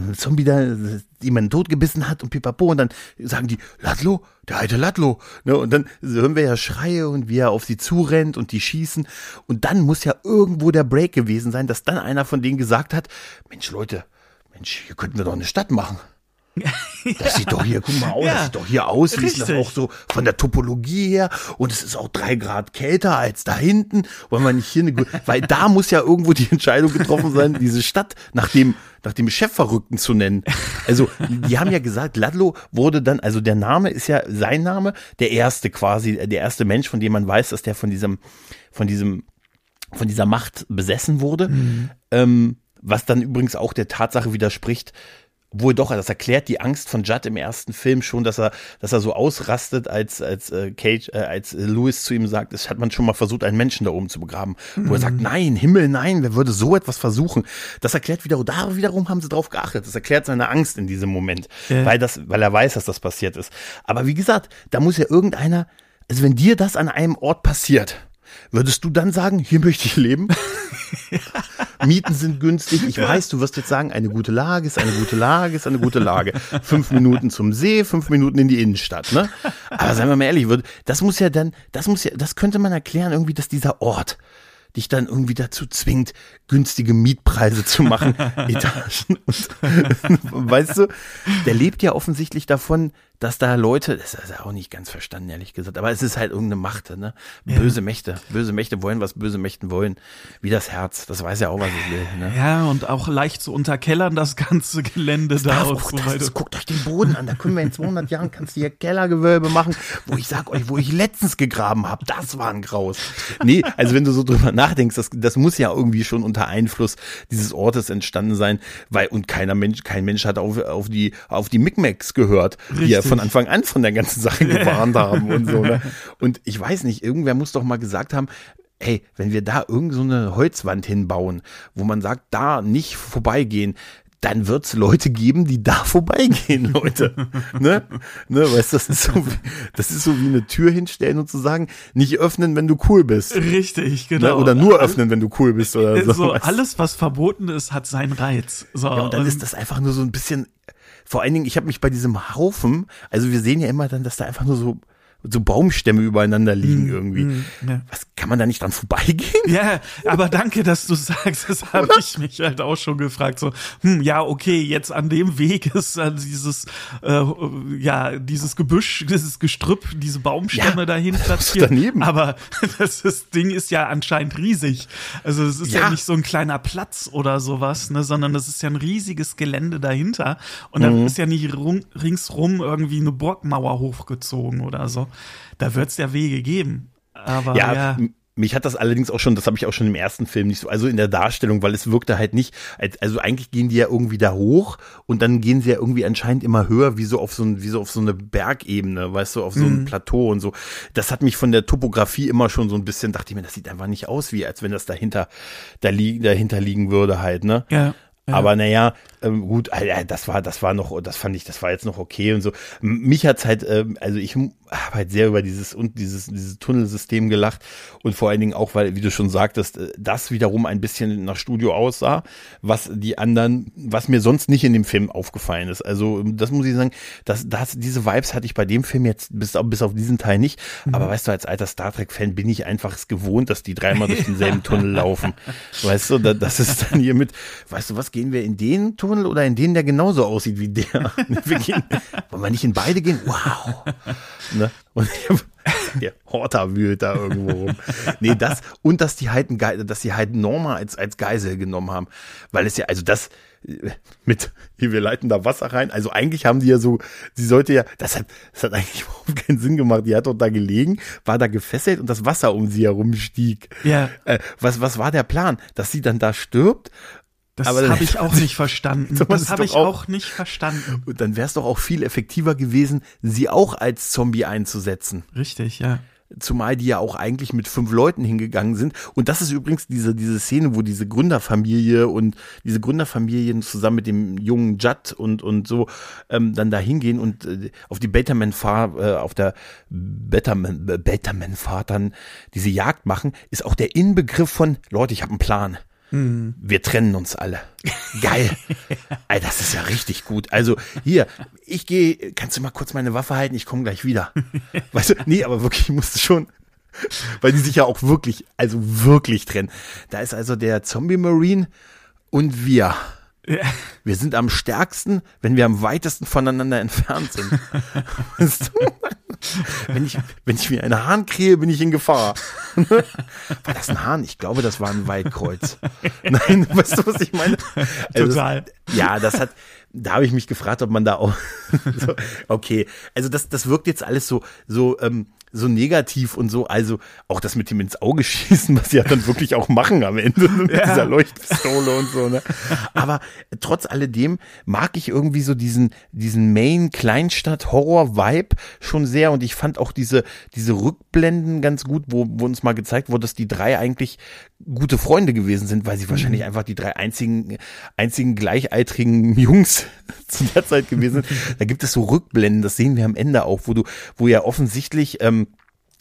äh, Zombie da, jemanden totgebissen hat und pipapo und dann sagen die, Ladlo, der alte Ladlo, ne, und dann hören wir ja Schreie und wie er auf sie zurennt und die schießen und dann muss ja irgendwo der Break gewesen sein, dass dann einer von denen gesagt hat, Mensch Leute, Mensch, hier könnten wir doch eine Stadt machen. Das sieht doch hier, guck mal aus, Ja, das sieht doch hier aus, wie ist das auch so von der Topologie her und es ist auch drei Grad kälter als da hinten. Wollen wir nicht hier eine, weil da muss ja irgendwo die Entscheidung getroffen sein, diese Stadt nach dem, nach dem Chefverrückten zu nennen. Also, die haben ja gesagt, Ladlo wurde dann, also der Name ist ja sein Name, der erste quasi, der erste Mensch, von dem man weiß, dass der von diesem, von diesem, von dieser Macht besessen wurde. Ähm, was dann übrigens auch der Tatsache widerspricht, wohl doch, das erklärt die Angst von Judd im ersten Film schon, dass er, dass er so ausrastet, als, als äh, Cage, äh, als Lewis zu ihm sagt, es hat man schon mal versucht, einen Menschen da oben zu begraben. Wo er sagt, nein, Himmel, nein, wer würde so etwas versuchen? Das erklärt wieder, da wiederum haben sie drauf geachtet. Das erklärt seine Angst in diesem Moment, Ja. weil das, weil er weiß, dass das passiert ist. Aber wie gesagt, da muss ja irgendeiner, also wenn dir das an einem Ort passiert, Würdest du dann sagen, hier möchte ich leben? Mieten sind günstig. Ich weiß, du wirst jetzt sagen, eine gute Lage ist eine gute Lage ist eine gute Lage. Fünf Minuten zum See, fünf Minuten in die Innenstadt, ne? Aber seien wir mal ehrlich, das muss ja dann, das muss ja, das könnte man erklären irgendwie, dass dieser Ort dich dann irgendwie dazu zwingt, günstige Mietpreise zu machen, Etagen. Und, weißt du, der lebt ja offensichtlich davon, dass da Leute, das ist auch nicht ganz verstanden, ehrlich gesagt, aber es ist halt irgendeine Macht, ne? Böse ja. Mächte. Böse Mächte wollen, was böse Mächten wollen. Wie das Herz. Das weiß ja auch, was es will. Ne? Ja, und auch leicht zu unterkellern, das ganze Gelände das da und so weiter. Das, guckt euch den Boden an. Da können wir in 200 Jahren, kannst du hier Kellergewölbe machen, wo ich sag euch, wo ich letztens gegraben habe. Das war ein Graus. Nee, also wenn du so drüber nachdenkst, das, das muss ja irgendwie schon unter Einfluss dieses Ortes entstanden sein, weil, und keiner Mensch, kein Mensch hat auf, auf die, auf die Micmacs gehört, Richtig. die ja von Anfang an von der ganzen Sache gewarnt haben und so, ne? Und ich weiß nicht, irgendwer muss doch mal gesagt haben, ey, wenn wir da irgend so eine Holzwand hinbauen, wo man sagt, da nicht vorbeigehen, dann wird's Leute geben, die da vorbeigehen, Leute. ne? Ne, weißt das ist so wie, das ist so wie eine Tür hinstellen und zu sagen, nicht öffnen, wenn du cool bist. Richtig, genau. Ne? Oder nur öffnen, wenn du cool bist oder so. so alles, was verboten ist, hat seinen Reiz. So, ja, und dann und ist das einfach nur so ein bisschen, vor allen Dingen, ich habe mich bei diesem Haufen, also wir sehen ja immer dann, dass da einfach nur so so Baumstämme übereinander liegen mm, irgendwie. Mm, ja. Was kann man da nicht dran vorbeigehen? Ja, aber danke, dass du sagst, das habe ich mich halt auch schon gefragt. So, hm, ja, okay, jetzt an dem Weg ist äh, dieses, äh, ja, dieses Gebüsch, dieses Gestrüpp, diese Baumstämme ja, dahin platziert. Daneben. Aber das, das, Ding ist ja anscheinend riesig. Also es ist ja. ja. nicht so ein kleiner Platz oder sowas, ne, sondern das ist ja ein riesiges Gelände dahinter. Und mhm. da ist ja nicht ringsrum irgendwie eine Burgmauer hochgezogen oder so da wird es ja Wege geben. Aber ja, ja. Mich hat das allerdings auch schon, das habe ich auch schon im ersten Film nicht so, also in der Darstellung, weil es wirkte halt nicht, also eigentlich gehen die ja irgendwie da hoch und dann gehen sie ja irgendwie anscheinend immer höher, wie so auf so ein, wie so auf so eine Bergebene, weißt du, auf so ein mhm. Plateau und so. Das hat mich von der Topografie immer schon so ein bisschen, dachte ich mir, das sieht einfach nicht aus, wie als wenn das dahinter, da liegen, dahinter liegen würde halt, ne? Ja. Ja. Aber naja, ähm, gut, äh, das war, das war noch, das fand ich, das war jetzt noch okay und so. Mich hat's halt, ähm, also ich habe halt sehr über dieses und dieses, dieses Tunnelsystem gelacht und vor allen Dingen auch, weil, wie du schon sagtest, äh, das wiederum ein bisschen nach Studio aussah, was die anderen, was mir sonst nicht in dem Film aufgefallen ist. Also das muss ich sagen, das, das, diese Vibes hatte ich bei dem Film jetzt bis, bis auf diesen Teil nicht. Mhm. Aber weißt du, als alter Star Trek-Fan bin ich einfach es gewohnt, dass die dreimal durch denselben Tunnel laufen. Weißt du, das ist dann hier mit, weißt du was, gehen wir in den Tunnel oder in den, der genauso aussieht wie der? Wir gehen, wollen wir nicht in beide gehen? Wow. Ne? Und der Horta wühlt da irgendwo rum. Nee, das, und dass die halt, dass die halt Norma als, als Geisel genommen haben. Weil es ja, also das, mit, hier, wir leiten da Wasser rein. Also eigentlich haben die ja so, sie sollte ja, das hat, das hat eigentlich überhaupt keinen Sinn gemacht. Die hat doch da gelegen, war da gefesselt und das Wasser um sie herum stieg. Ja. Äh, was, was war der Plan? Dass sie dann da stirbt das habe ich auch nicht verstanden. das habe ich auch, auch, nicht verstanden. Und dann wäre es doch auch viel effektiver gewesen, sie auch als Zombie einzusetzen. Richtig, ja. Zumal die ja auch eigentlich mit fünf Leuten hingegangen sind. Und das ist übrigens diese, diese Szene, wo diese Gründerfamilie und diese Gründerfamilien zusammen mit dem jungen Judd und, und so ähm, dann da hingehen und äh, auf die Betterman-Fahrt, äh, auf der Betterman-Fahrt Betterman dann diese Jagd machen, ist auch der Inbegriff von, Leute, ich habe einen Plan. Mhm. Wir trennen uns alle. Geil. Alter, das ist ja richtig gut. Also hier, ich gehe, kannst du mal kurz meine Waffe halten? Ich komme gleich wieder. Weißt du, nee, aber wirklich, ich musste schon, weil die sich ja auch wirklich, also wirklich trennen. Da ist also der Zombie Marine und wir. Ja. Wir sind am stärksten, wenn wir am weitesten voneinander entfernt sind. wenn, ich, wenn ich mir einen Hahn kriege, bin ich in Gefahr. war das ein Hahn? Ich glaube, das war ein Waldkreuz. Nein, weißt du, was ich meine? Also Total. Das, ja, das hat, da habe ich mich gefragt, ob man da auch, so, okay, also das, das wirkt jetzt alles so, so, ähm, so negativ und so. Also auch das mit dem ins Auge schießen, was sie ja dann wirklich auch machen am Ende mit ja. dieser Leuchtpistole und so. Ne? Aber trotz alledem mag ich irgendwie so diesen diesen Main Kleinstadt Horror Vibe schon sehr und ich fand auch diese diese Rückblenden ganz gut, wo, wo uns mal gezeigt wurde, dass die drei eigentlich gute Freunde gewesen sind, weil sie wahrscheinlich mhm. einfach die drei einzigen einzigen gleichaltrigen Jungs zu der Zeit gewesen sind. Da gibt es so Rückblenden, das sehen wir am Ende auch, wo du wo ja offensichtlich ähm,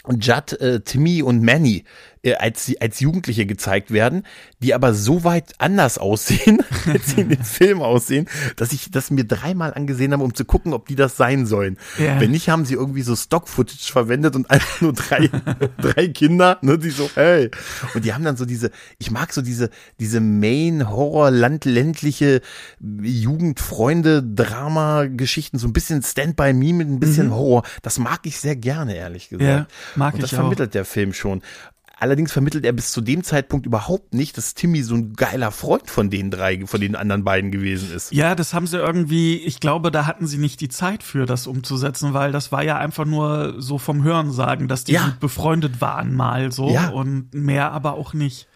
Judd, äh, Timmy und Manny äh, als, sie- als Jugendliche gezeigt werden, die aber so weit anders aussehen, als sie in den Film aussehen, dass ich das mir dreimal angesehen habe, um zu gucken, ob die das sein sollen. Ja. Wenn nicht, haben sie irgendwie so Stock-Footage verwendet und einfach nur drei, drei Kinder, ne, die so, hey. Und die haben dann so diese, ich mag so diese, diese Main-Horror-Land-ländliche Jugendfreunde-Drama-Geschichten, so ein bisschen Stand-by Me mit ein bisschen Horror. Das mag ich sehr gerne, ehrlich gesagt. Ja, mag und das ich auch. vermittelt der Film schon. Allerdings vermittelt er bis zu dem Zeitpunkt überhaupt nicht, dass Timmy so ein geiler Freund von den drei, von den anderen beiden gewesen ist. Ja, das haben sie irgendwie, ich glaube, da hatten sie nicht die Zeit für, das umzusetzen, weil das war ja einfach nur so vom Hörensagen, dass die Ja. befreundet waren mal so Ja. und mehr aber auch nicht.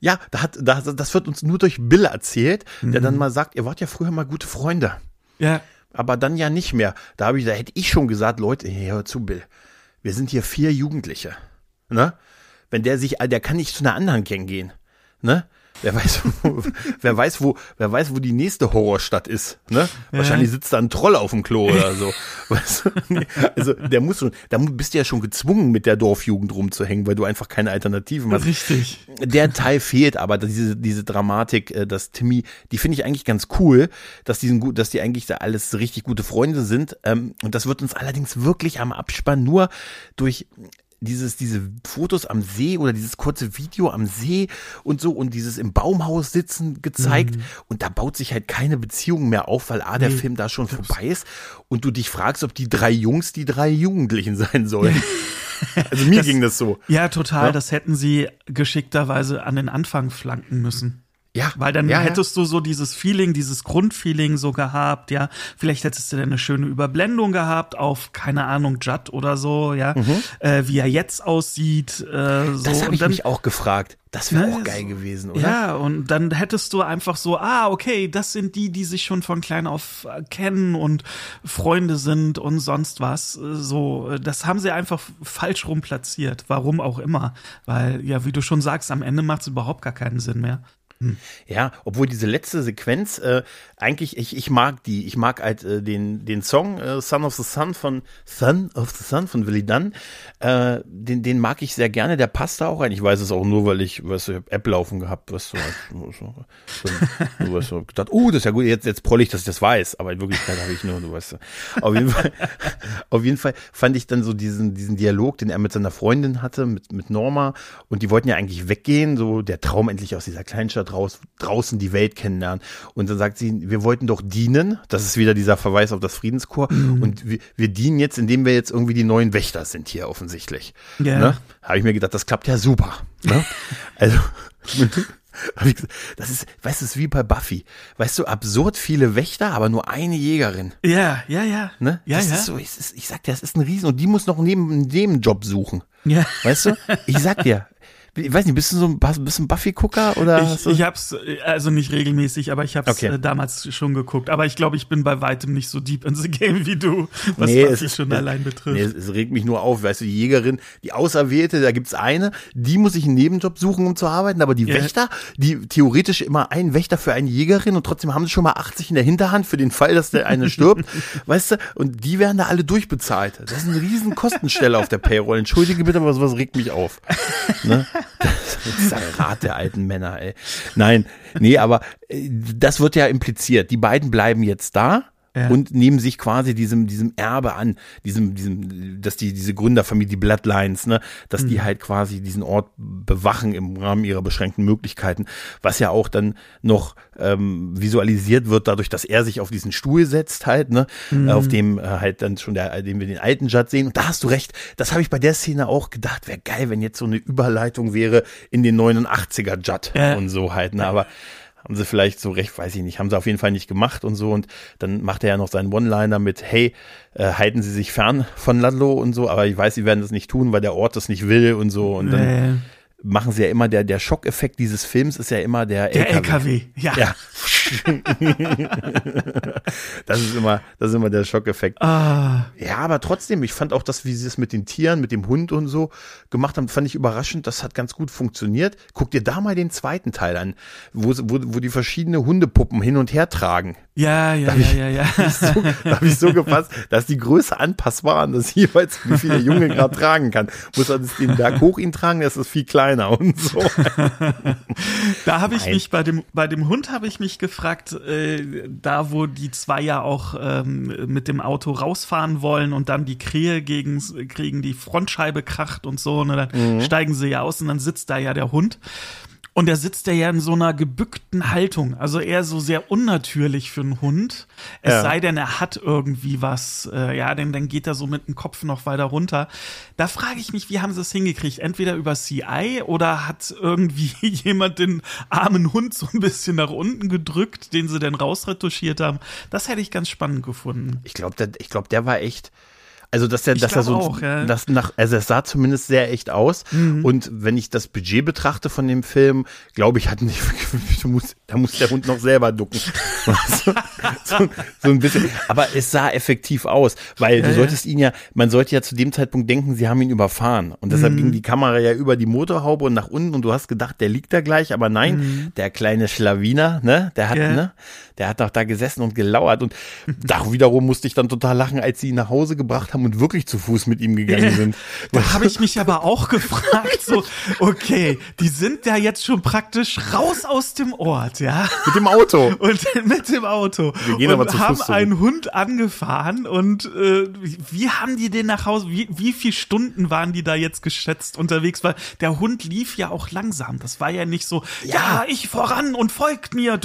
Ja, da hat, da, das wird uns nur durch Bill erzählt, der Mhm. dann mal sagt, ihr wart ja früher mal gute Freunde. Ja, Aber dann ja nicht mehr. Da habe ich, da hätte ich schon gesagt, Leute, hey, hör zu, Bill. Wir sind hier vier Jugendliche. Ne? Wenn der sich, der kann nicht zu einer anderen Gang gehen. Ne? Wer weiß, wo, wer weiß, wo, wer weiß, wo die nächste Horrorstadt ist. Ne? Wahrscheinlich sitzt da ein Troll auf dem Klo oder so. Weißt du? Nee, Also der muss schon, da bist du ja schon gezwungen, mit der Dorfjugend rumzuhängen, weil du einfach keine Alternativen hast. richtig. Der Teil fehlt aber, diese, diese Dramatik, äh, dass Timmy, die finde ich eigentlich ganz cool, dass die, sind gut, dass die eigentlich da alles richtig gute Freunde sind. Ähm, und das wird uns allerdings wirklich am Abspann nur durch dieses, diese Fotos am See oder dieses kurze Video am See und so und dieses im Baumhaus sitzen gezeigt. Und da baut sich halt keine Beziehung mehr auf, weil A, der Nee. Film da schon vorbei ist und du dich fragst, ob die drei Jungs die drei Jugendlichen sein sollen. Also mir ging das so. Ja, total. Ja. Das hätten sie geschickterweise an den Anfang flanken müssen. Ja, Weil dann ja, ja. hättest du so dieses Feeling, dieses Grundfeeling so gehabt, ja. Vielleicht hättest du dann eine schöne Überblendung gehabt auf, keine Ahnung, Judd oder so, ja. Äh, wie er jetzt aussieht, äh, so. Mhm. Das habe ich dann, mich auch gefragt. Das wäre Ne, auch geil gewesen, oder? Ja, und dann hättest du einfach so, ah, okay, das sind die, die sich schon von klein auf äh, kennen und Freunde sind und sonst was. Äh, So, das haben sie einfach falsch rum platziert. Warum auch immer. Weil, ja, wie du schon sagst, am Ende macht es überhaupt gar keinen Sinn mehr. Ja, obwohl diese letzte Sequenz, äh, eigentlich, ich, ich mag die, ich mag halt äh, den, den Song äh, Son of the Sun von Son of the Sun von Willy Dunn, äh, den, den mag ich sehr gerne, der passt da auch rein. Ich weiß es auch nur, weil ich, weißt du, ich App laufen gehabt, was so, so, so, so, so, so gedacht, oh, das ist ja gut, jetzt, jetzt proll ich, dass ich das weiß, aber in Wirklichkeit habe ich nur, du weißt, auf jeden Fall, auf jeden Fall fand ich dann so diesen, diesen Dialog, den er mit seiner Freundin hatte, mit, mit Norma, und die wollten ja eigentlich weggehen, so der Traum endlich aus dieser Kleinstadt raus, draußen die Welt kennenlernen. Und dann sagt sie, wir wollten doch dienen, das ist wieder dieser Verweis auf das Friedenskorps, und wir, wir dienen jetzt, indem wir jetzt irgendwie die neuen Wächter sind hier offensichtlich. Ja. Ne? Habe ich mir gedacht, das klappt ja super. Ne? also, das ist, weißt du, es ist wie bei Buffy. Weißt du, absurd viele Wächter, aber nur eine Jägerin. Ja, ja, ja. Ne? Ja, das ja. ist so, ich, ich sag dir, das ist ein Riesen und die muss noch neben einen Nebenjob suchen. ja. Weißt du? Ich sag dir, ich weiß nicht, bist du so ein, bist du ein Buffy-Gucker oder? Ich, ich hab's, also nicht regelmäßig, aber ich hab's Okay. äh, damals schon geguckt. Aber ich glaube, ich bin bei weitem nicht so deep in the game wie du, was nee, Buffy es schon allein betrifft. Nee, es, es regt mich nur auf, weißt du, die Jägerin, die Auserwählte, da gibt's eine, die muss sich einen Nebenjob suchen, um zu arbeiten, aber die Ja. Wächter, die theoretisch immer ein Wächter für eine Jägerin und trotzdem haben sie schon mal 80 in der Hinterhand für den Fall, dass der eine stirbt, weißt du, und die werden da alle durchbezahlt. Das ist eine riesen Kostenstelle auf der Payroll. Entschuldige bitte, aber sowas regt mich auf. Ne? Das ist ein Rat der alten Männer, ey. Nein, nee, aber äh, das wird ja impliziert. Die beiden bleiben jetzt da. Ja. Und nehmen sich quasi diesem, diesem Erbe an, diesem, diesem, dass die, diese Gründerfamilie, die Bloodlines, ne, dass Mhm. die halt quasi diesen Ort bewachen im Rahmen ihrer beschränkten Möglichkeiten, was ja auch dann noch ähm, visualisiert wird dadurch, dass er sich auf diesen Stuhl setzt halt, ne, Mhm. auf dem äh, halt dann schon der, den wir den alten Judd sehen. Und da hast du recht, das habe ich bei der Szene auch gedacht, wäre geil, wenn jetzt so eine Überleitung wäre in den 89er Judd Ja. und so halt, ne, aber haben sie vielleicht so recht, weiß ich nicht, haben sie auf jeden Fall nicht gemacht und so und dann macht er ja noch seinen One-Liner mit, hey, äh, halten Sie sich fern von Ludlow und so, aber ich weiß, sie werden das nicht tun, weil der Ort das nicht will und so und dann Nee. machen sie ja immer, der, der Schockeffekt dieses Films ist ja immer der, Der LKW, ja. Ja. das ist immer, das ist immer der Schockeffekt. Ah, Ja, aber trotzdem, ich fand auch das, wie sie es mit den Tieren, mit dem Hund und so gemacht haben, fand ich überraschend. Das hat ganz gut funktioniert. Guck dir da mal den zweiten Teil an, wo, wo, wo die verschiedene Hundepuppen hin und her tragen. Ja, ja, hab ja, ich- ja, ja. so, da habe ich so gepasst, dass die Größe anpassbar an das jeweils, wie viel der Junge gerade tragen kann. Muss er das den Berg hoch ihn tragen, das ist viel kleiner und so. Da habe ich Nein. mich bei dem bei dem Hund habe ich mich gefragt, äh, da wo die zwei ja auch ähm, mit dem Auto rausfahren wollen und dann die Krähe gegen kriegen die Frontscheibe kracht und so, und dann Mhm. steigen sie ja aus und dann sitzt da ja der Hund. Und der sitzt ja in so einer gebückten Haltung, also eher so sehr unnatürlich für einen Hund. Es Ja. sei denn, er hat irgendwie was, äh, ja, denn dann geht er so mit dem Kopf noch weiter runter. Da frage ich mich, wie haben sie es hingekriegt? Entweder über CI oder hat irgendwie jemand den armen Hund so ein bisschen nach unten gedrückt, den sie dann rausretuschiert haben? Das hätte ich ganz spannend gefunden. Ich glaube, der, ich glaub, der war echt. Also, dass der, Ich dass er so, auch, ja. Mhm. das nach, also es sah zumindest sehr echt aus. Und wenn ich das Budget betrachte von dem Film, glaube ich, hat nicht, du musst, da muss der Hund noch selber ducken. so, so, so ein bisschen. Aber es sah effektiv aus, weil du ja. solltest ihn ja, man sollte ja zu dem Zeitpunkt denken, sie haben ihn überfahren. Und Mhm. deshalb ging die Kamera ja über die Motorhaube und nach unten und du hast gedacht, der liegt da gleich, aber nein, der kleine Schlawiner, ne, der hat, Mhm. Ja. ne, der hat doch da gesessen und gelauert und da wiederum musste ich dann total lachen, als sie ihn nach Hause gebracht haben und wirklich zu Fuß mit ihm gegangen sind. Da habe ich mich aber auch gefragt, so, okay, die sind ja jetzt schon praktisch raus aus dem Ort, ja. Mit dem Auto. Und mit dem Auto. Wir gehen und aber zu Fuß haben zurück. einen Hund angefahren und äh, wie- haben die den nach Hause, wie, wie viele Stunden waren die da jetzt geschätzt unterwegs? Weil der Hund lief ja auch langsam. Das war ja nicht so, ja, ich voran und folgt mir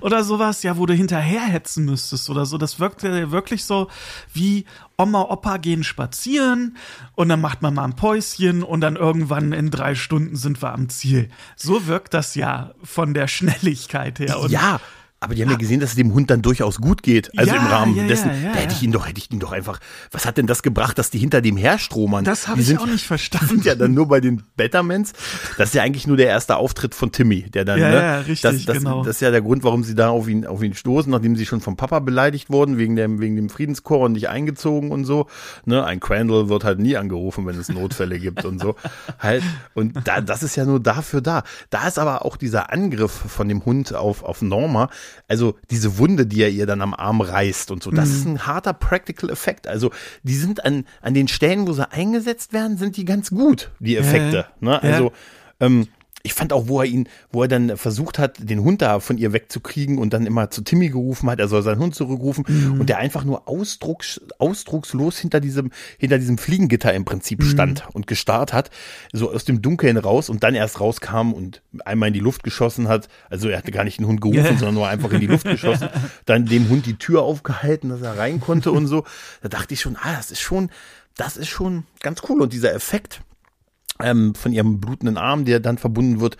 oder sowas, ja, wo du hinterherhetzen müsstest oder so. Das wirkte ja wirklich so wie Oma, Opa gehen spazieren und dann macht man mal ein Päuschen und dann irgendwann in drei Stunden sind wir am Ziel. So wirkt das ja von der Schnelligkeit her. Und ja. Aber die haben ja gesehen, dass es dem Hund dann durchaus gut geht. Also Ja, im Rahmen ja, dessen, ja, da hätte ich ihn doch, hätte ich ihn doch einfach, was hat denn das gebracht, dass die hinter dem herstromern? Das habe Die ich sind- auch nicht verstanden. sind ja dann nur bei den Bettermans. Das ist ja eigentlich nur der erste Auftritt von Timmy, der dann, Ja, ne? ja, richtig, das, das, genau. Das ist ja der Grund, warum sie da auf ihn, auf ihn stoßen, nachdem sie schon vom Papa beleidigt wurden, wegen dem, wegen dem Friedenschor und nicht eingezogen und so. Ne? Ein Crandall wird halt nie angerufen, wenn es Notfälle gibt und so. Halt. Und da, das ist ja nur dafür da. Da ist aber auch dieser Angriff von dem Hund auf, auf Norma, also diese Wunde, die er ihr dann am Arm reißt und so, das Mhm. ist ein harter Practical Effekt. Also die sind an, an den Stellen, wo sie eingesetzt werden, sind die ganz gut, die Effekte. Ne? Ja. Also ähm, ich fand auch, wo er ihn, wo er dann versucht hat, den Hund da von ihr wegzukriegen und dann immer zu Timmy gerufen hat, er soll seinen Hund zurückrufen Mhm. und der einfach nur ausdrucks, ausdruckslos hinter diesem, hinter diesem Fliegengitter im Prinzip Mhm. stand und gestarrt hat, so aus dem Dunkeln raus und dann erst rauskam und einmal in die Luft geschossen hat. Also er hatte gar nicht den Hund gerufen, Ja. sondern nur einfach in die Luft geschossen. Dann dem Hund die Tür aufgehalten, dass er rein konnte und so. Da dachte ich schon, ah, das ist schon, das ist schon ganz cool. Und dieser Effekt, ähm, von ihrem blutenden Arm, der dann verbunden wird,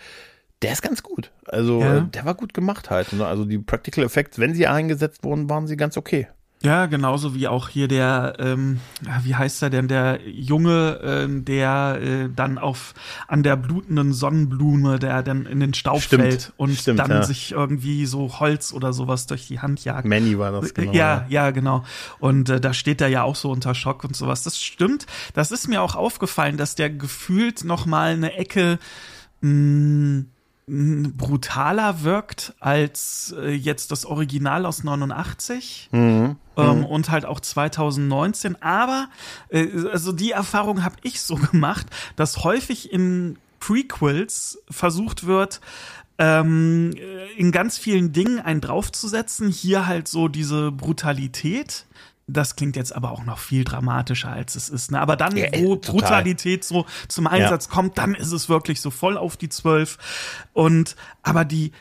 der ist ganz gut. Also Ja. der war gut gemacht halt. Ne? Also die Practical Effects, wenn sie eingesetzt wurden, waren sie ganz okay. Ja, genauso wie auch hier der, ähm, ja, wie heißt er denn, der Junge, ähm, der äh, dann auf an der blutenden Sonnenblume, der dann in den Staub Stimmt, fällt und stimmt, dann ja. sich irgendwie so Holz oder sowas durch die Hand jagt. Manny war das genau. ja, ja, genau. Und äh, da steht er ja auch so unter Schock und sowas. Das stimmt. Das ist mir auch aufgefallen, dass der gefühlt noch mal eine Ecke mh, mh, brutaler wirkt als äh, jetzt das Original aus 89 Mhm. ähm, und halt auch 2019. Aber äh, also die Erfahrung habe ich so gemacht, dass häufig in Prequels versucht wird, ähm, äh, in ganz vielen Dingen einen draufzusetzen. Hier halt so diese Brutalität. Das klingt jetzt aber auch noch viel dramatischer, als es ist. Ne? Aber dann, Ja, äh, wo total. Brutalität so zum Einsatz kommt, dann ist es wirklich so voll auf die Zwölf. Und aber die,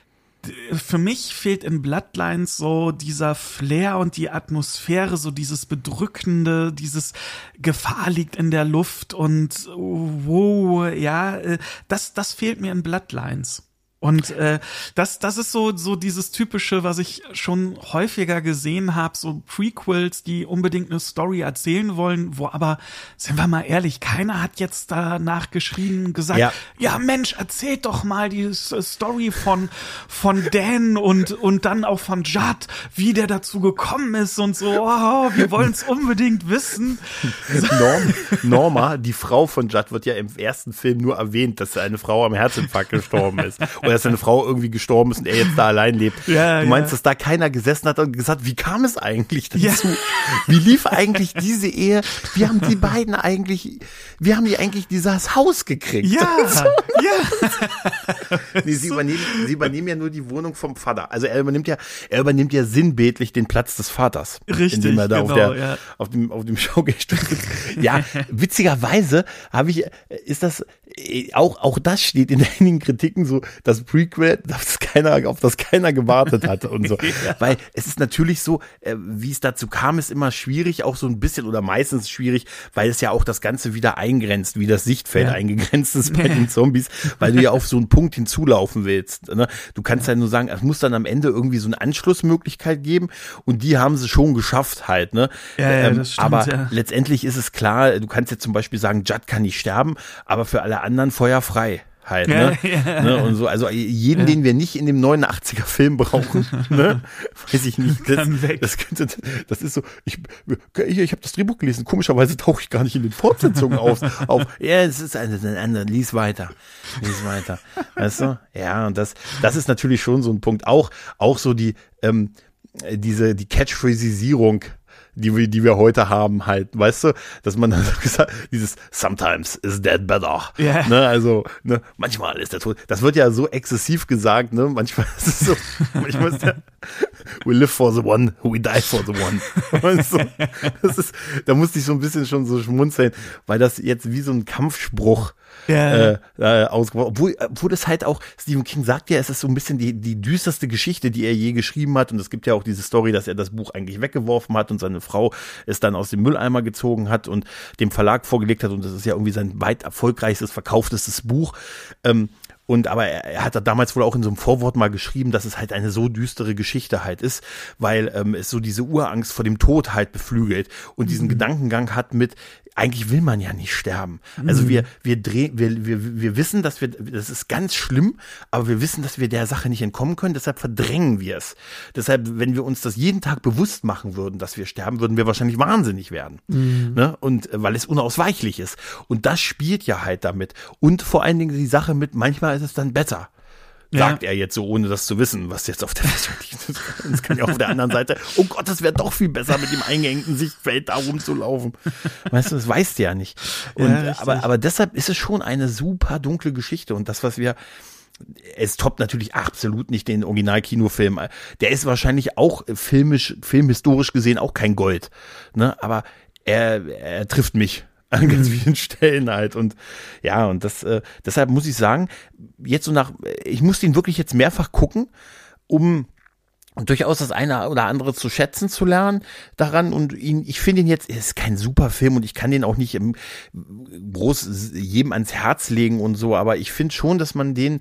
für mich fehlt in Bloodlines so dieser Flair und die Atmosphäre, so dieses Bedrückende, dieses Gefahr liegt in der Luft und wow, ja, äh, das, das fehlt mir in Bloodlines. Und äh, das, das ist so, so dieses typische, was ich schon häufiger gesehen habe, so Prequels, die unbedingt eine Story erzählen wollen, wo aber, sind wir mal ehrlich, keiner hat jetzt danach geschrien, gesagt, Ja. ja, Mensch, erzählt doch mal die Story von, von Dan und, und dann auch von Judd, wie der dazu gekommen ist und so, oh, wir wollen es unbedingt wissen. Norm, Norma, die Frau von Judd, wird ja im ersten Film nur erwähnt, dass eine Frau am Herzinfarkt gestorben ist. Oder oder dass seine Frau irgendwie gestorben ist und er jetzt da allein lebt. Ja, du meinst, ja. dass da keiner gesessen hat und gesagt, wie kam es eigentlich dazu? Ja. Wie lief eigentlich diese Ehe? Wie haben die beiden eigentlich, wie haben die eigentlich dieses Haus gekriegt? Ja, ja. Nee, sie, übernehmen, sie übernehmen ja nur die Wohnung vom Vater. Also er übernimmt ja, er übernimmt ja sinnbildlich den Platz des Vaters. Richtig, Indem er da auf, genau, der, ja. auf dem, auf dem Schaukelstuhl sitzt. Ja, witzigerweise habe ich, ist das, auch, auch das steht in einigen Kritiken so, das Prequel, auf das keiner, auf das keiner gewartet hat und so. Weil es ist natürlich so, äh, wie es dazu kam, ist immer schwierig, auch so ein bisschen oder meistens schwierig, weil es ja auch das Ganze wieder eingrenzt, wie das Sichtfeld Ja. eingegrenzt ist bei den Zombies, weil du ja auf so einen Punkt hinzulaufen willst. Ne? Du kannst ja nur sagen, es muss dann am Ende irgendwie so eine Anschlussmöglichkeit geben und die haben sie schon geschafft halt. Ne? Ja, ja, das stimmt, aber ja. letztendlich ist es klar, du kannst jetzt zum Beispiel sagen, Judd kann nicht sterben, aber für alle anderen Feuer frei. Halt, ne? Ja, ja. ne? Und so, also jeden, den wir nicht in dem 89er Film brauchen, ne? weiß ich nicht. Das, das, könnte, das ist so, ich, ich, ich habe das Drehbuch gelesen, komischerweise tauche ich gar nicht in den Fortsetzungen auf. auf. Ja, es ist eine, eine andere, lies weiter. Lies weiter. Weißt du? Ja, und das, das ist natürlich schon so ein Punkt. Auch, auch so die, ähm, diese, die Catchphrasisierung die wir, die wir heute haben, halt, weißt du, dass man dann so gesagt, dieses sometimes is dead better. Ja. Ne, also, ne, manchmal ist der Tod. Das wird ja so exzessiv gesagt, ne? Manchmal ist es so, manchmal ist der We live for the one, we die for the one. Weißt du? Das ist, da musste ich so ein bisschen schon so schmunzeln, weil das jetzt wie so ein Kampfspruch Ja. äh, äh, ausgebaut. Obwohl, obwohl das halt auch, Stephen King sagt ja, es ist so ein bisschen die, die düsterste Geschichte, die er je geschrieben hat. Und es gibt ja auch diese Story, dass er das Buch eigentlich weggeworfen hat und seine Frau es dann aus dem Mülleimer gezogen hat und dem Verlag vorgelegt hat. Und das ist ja irgendwie sein weit erfolgreichstes, verkauftestes Buch. Ähm, und aber er, er hat da damals wohl auch in so einem Vorwort mal geschrieben, dass es halt eine so düstere Geschichte halt ist, weil ähm, es so diese Urangst vor dem Tod halt beflügelt und diesen Gedankengang hat mit, eigentlich will man ja nicht sterben. Also wir, wir drehen, wir, wir, wir wissen, dass wir, das ist ganz schlimm, aber wir wissen, dass wir der Sache nicht entkommen können, deshalb verdrängen wir es. Deshalb, wenn wir uns das jeden Tag bewusst machen würden, dass wir sterben, würden wir wahrscheinlich wahnsinnig werden. Ne? Und äh, weil es unausweichlich ist. Und das spielt ja halt damit. Und vor allen Dingen die Sache mit, manchmal ist es dann besser. Ja. Sagt er jetzt so, ohne das zu wissen, was jetzt auf der. Das kann ja auf der anderen Seite, oh Gott, das wäre doch viel besser, mit dem eingeengten Sichtfeld da rumzulaufen. Weißt du, das weißt du ja nicht. Und, Ja, aber, aber deshalb ist es schon eine super dunkle Geschichte. Und das, was wir, es toppt natürlich absolut nicht den Original-Kinofilm. Der ist wahrscheinlich auch filmisch, filmhistorisch gesehen auch kein Gold. Ne? Aber er, er trifft mich an ganz vielen Stellen halt. Und ja, und das, äh, deshalb muss ich sagen, jetzt so nach, ich muss den wirklich jetzt mehrfach gucken, um durchaus das eine oder andere zu schätzen zu lernen daran und ihn, ich finde ihn jetzt, er ist kein super Film und ich kann den auch nicht im, groß jedem ans Herz legen und so, aber ich finde schon, dass man den,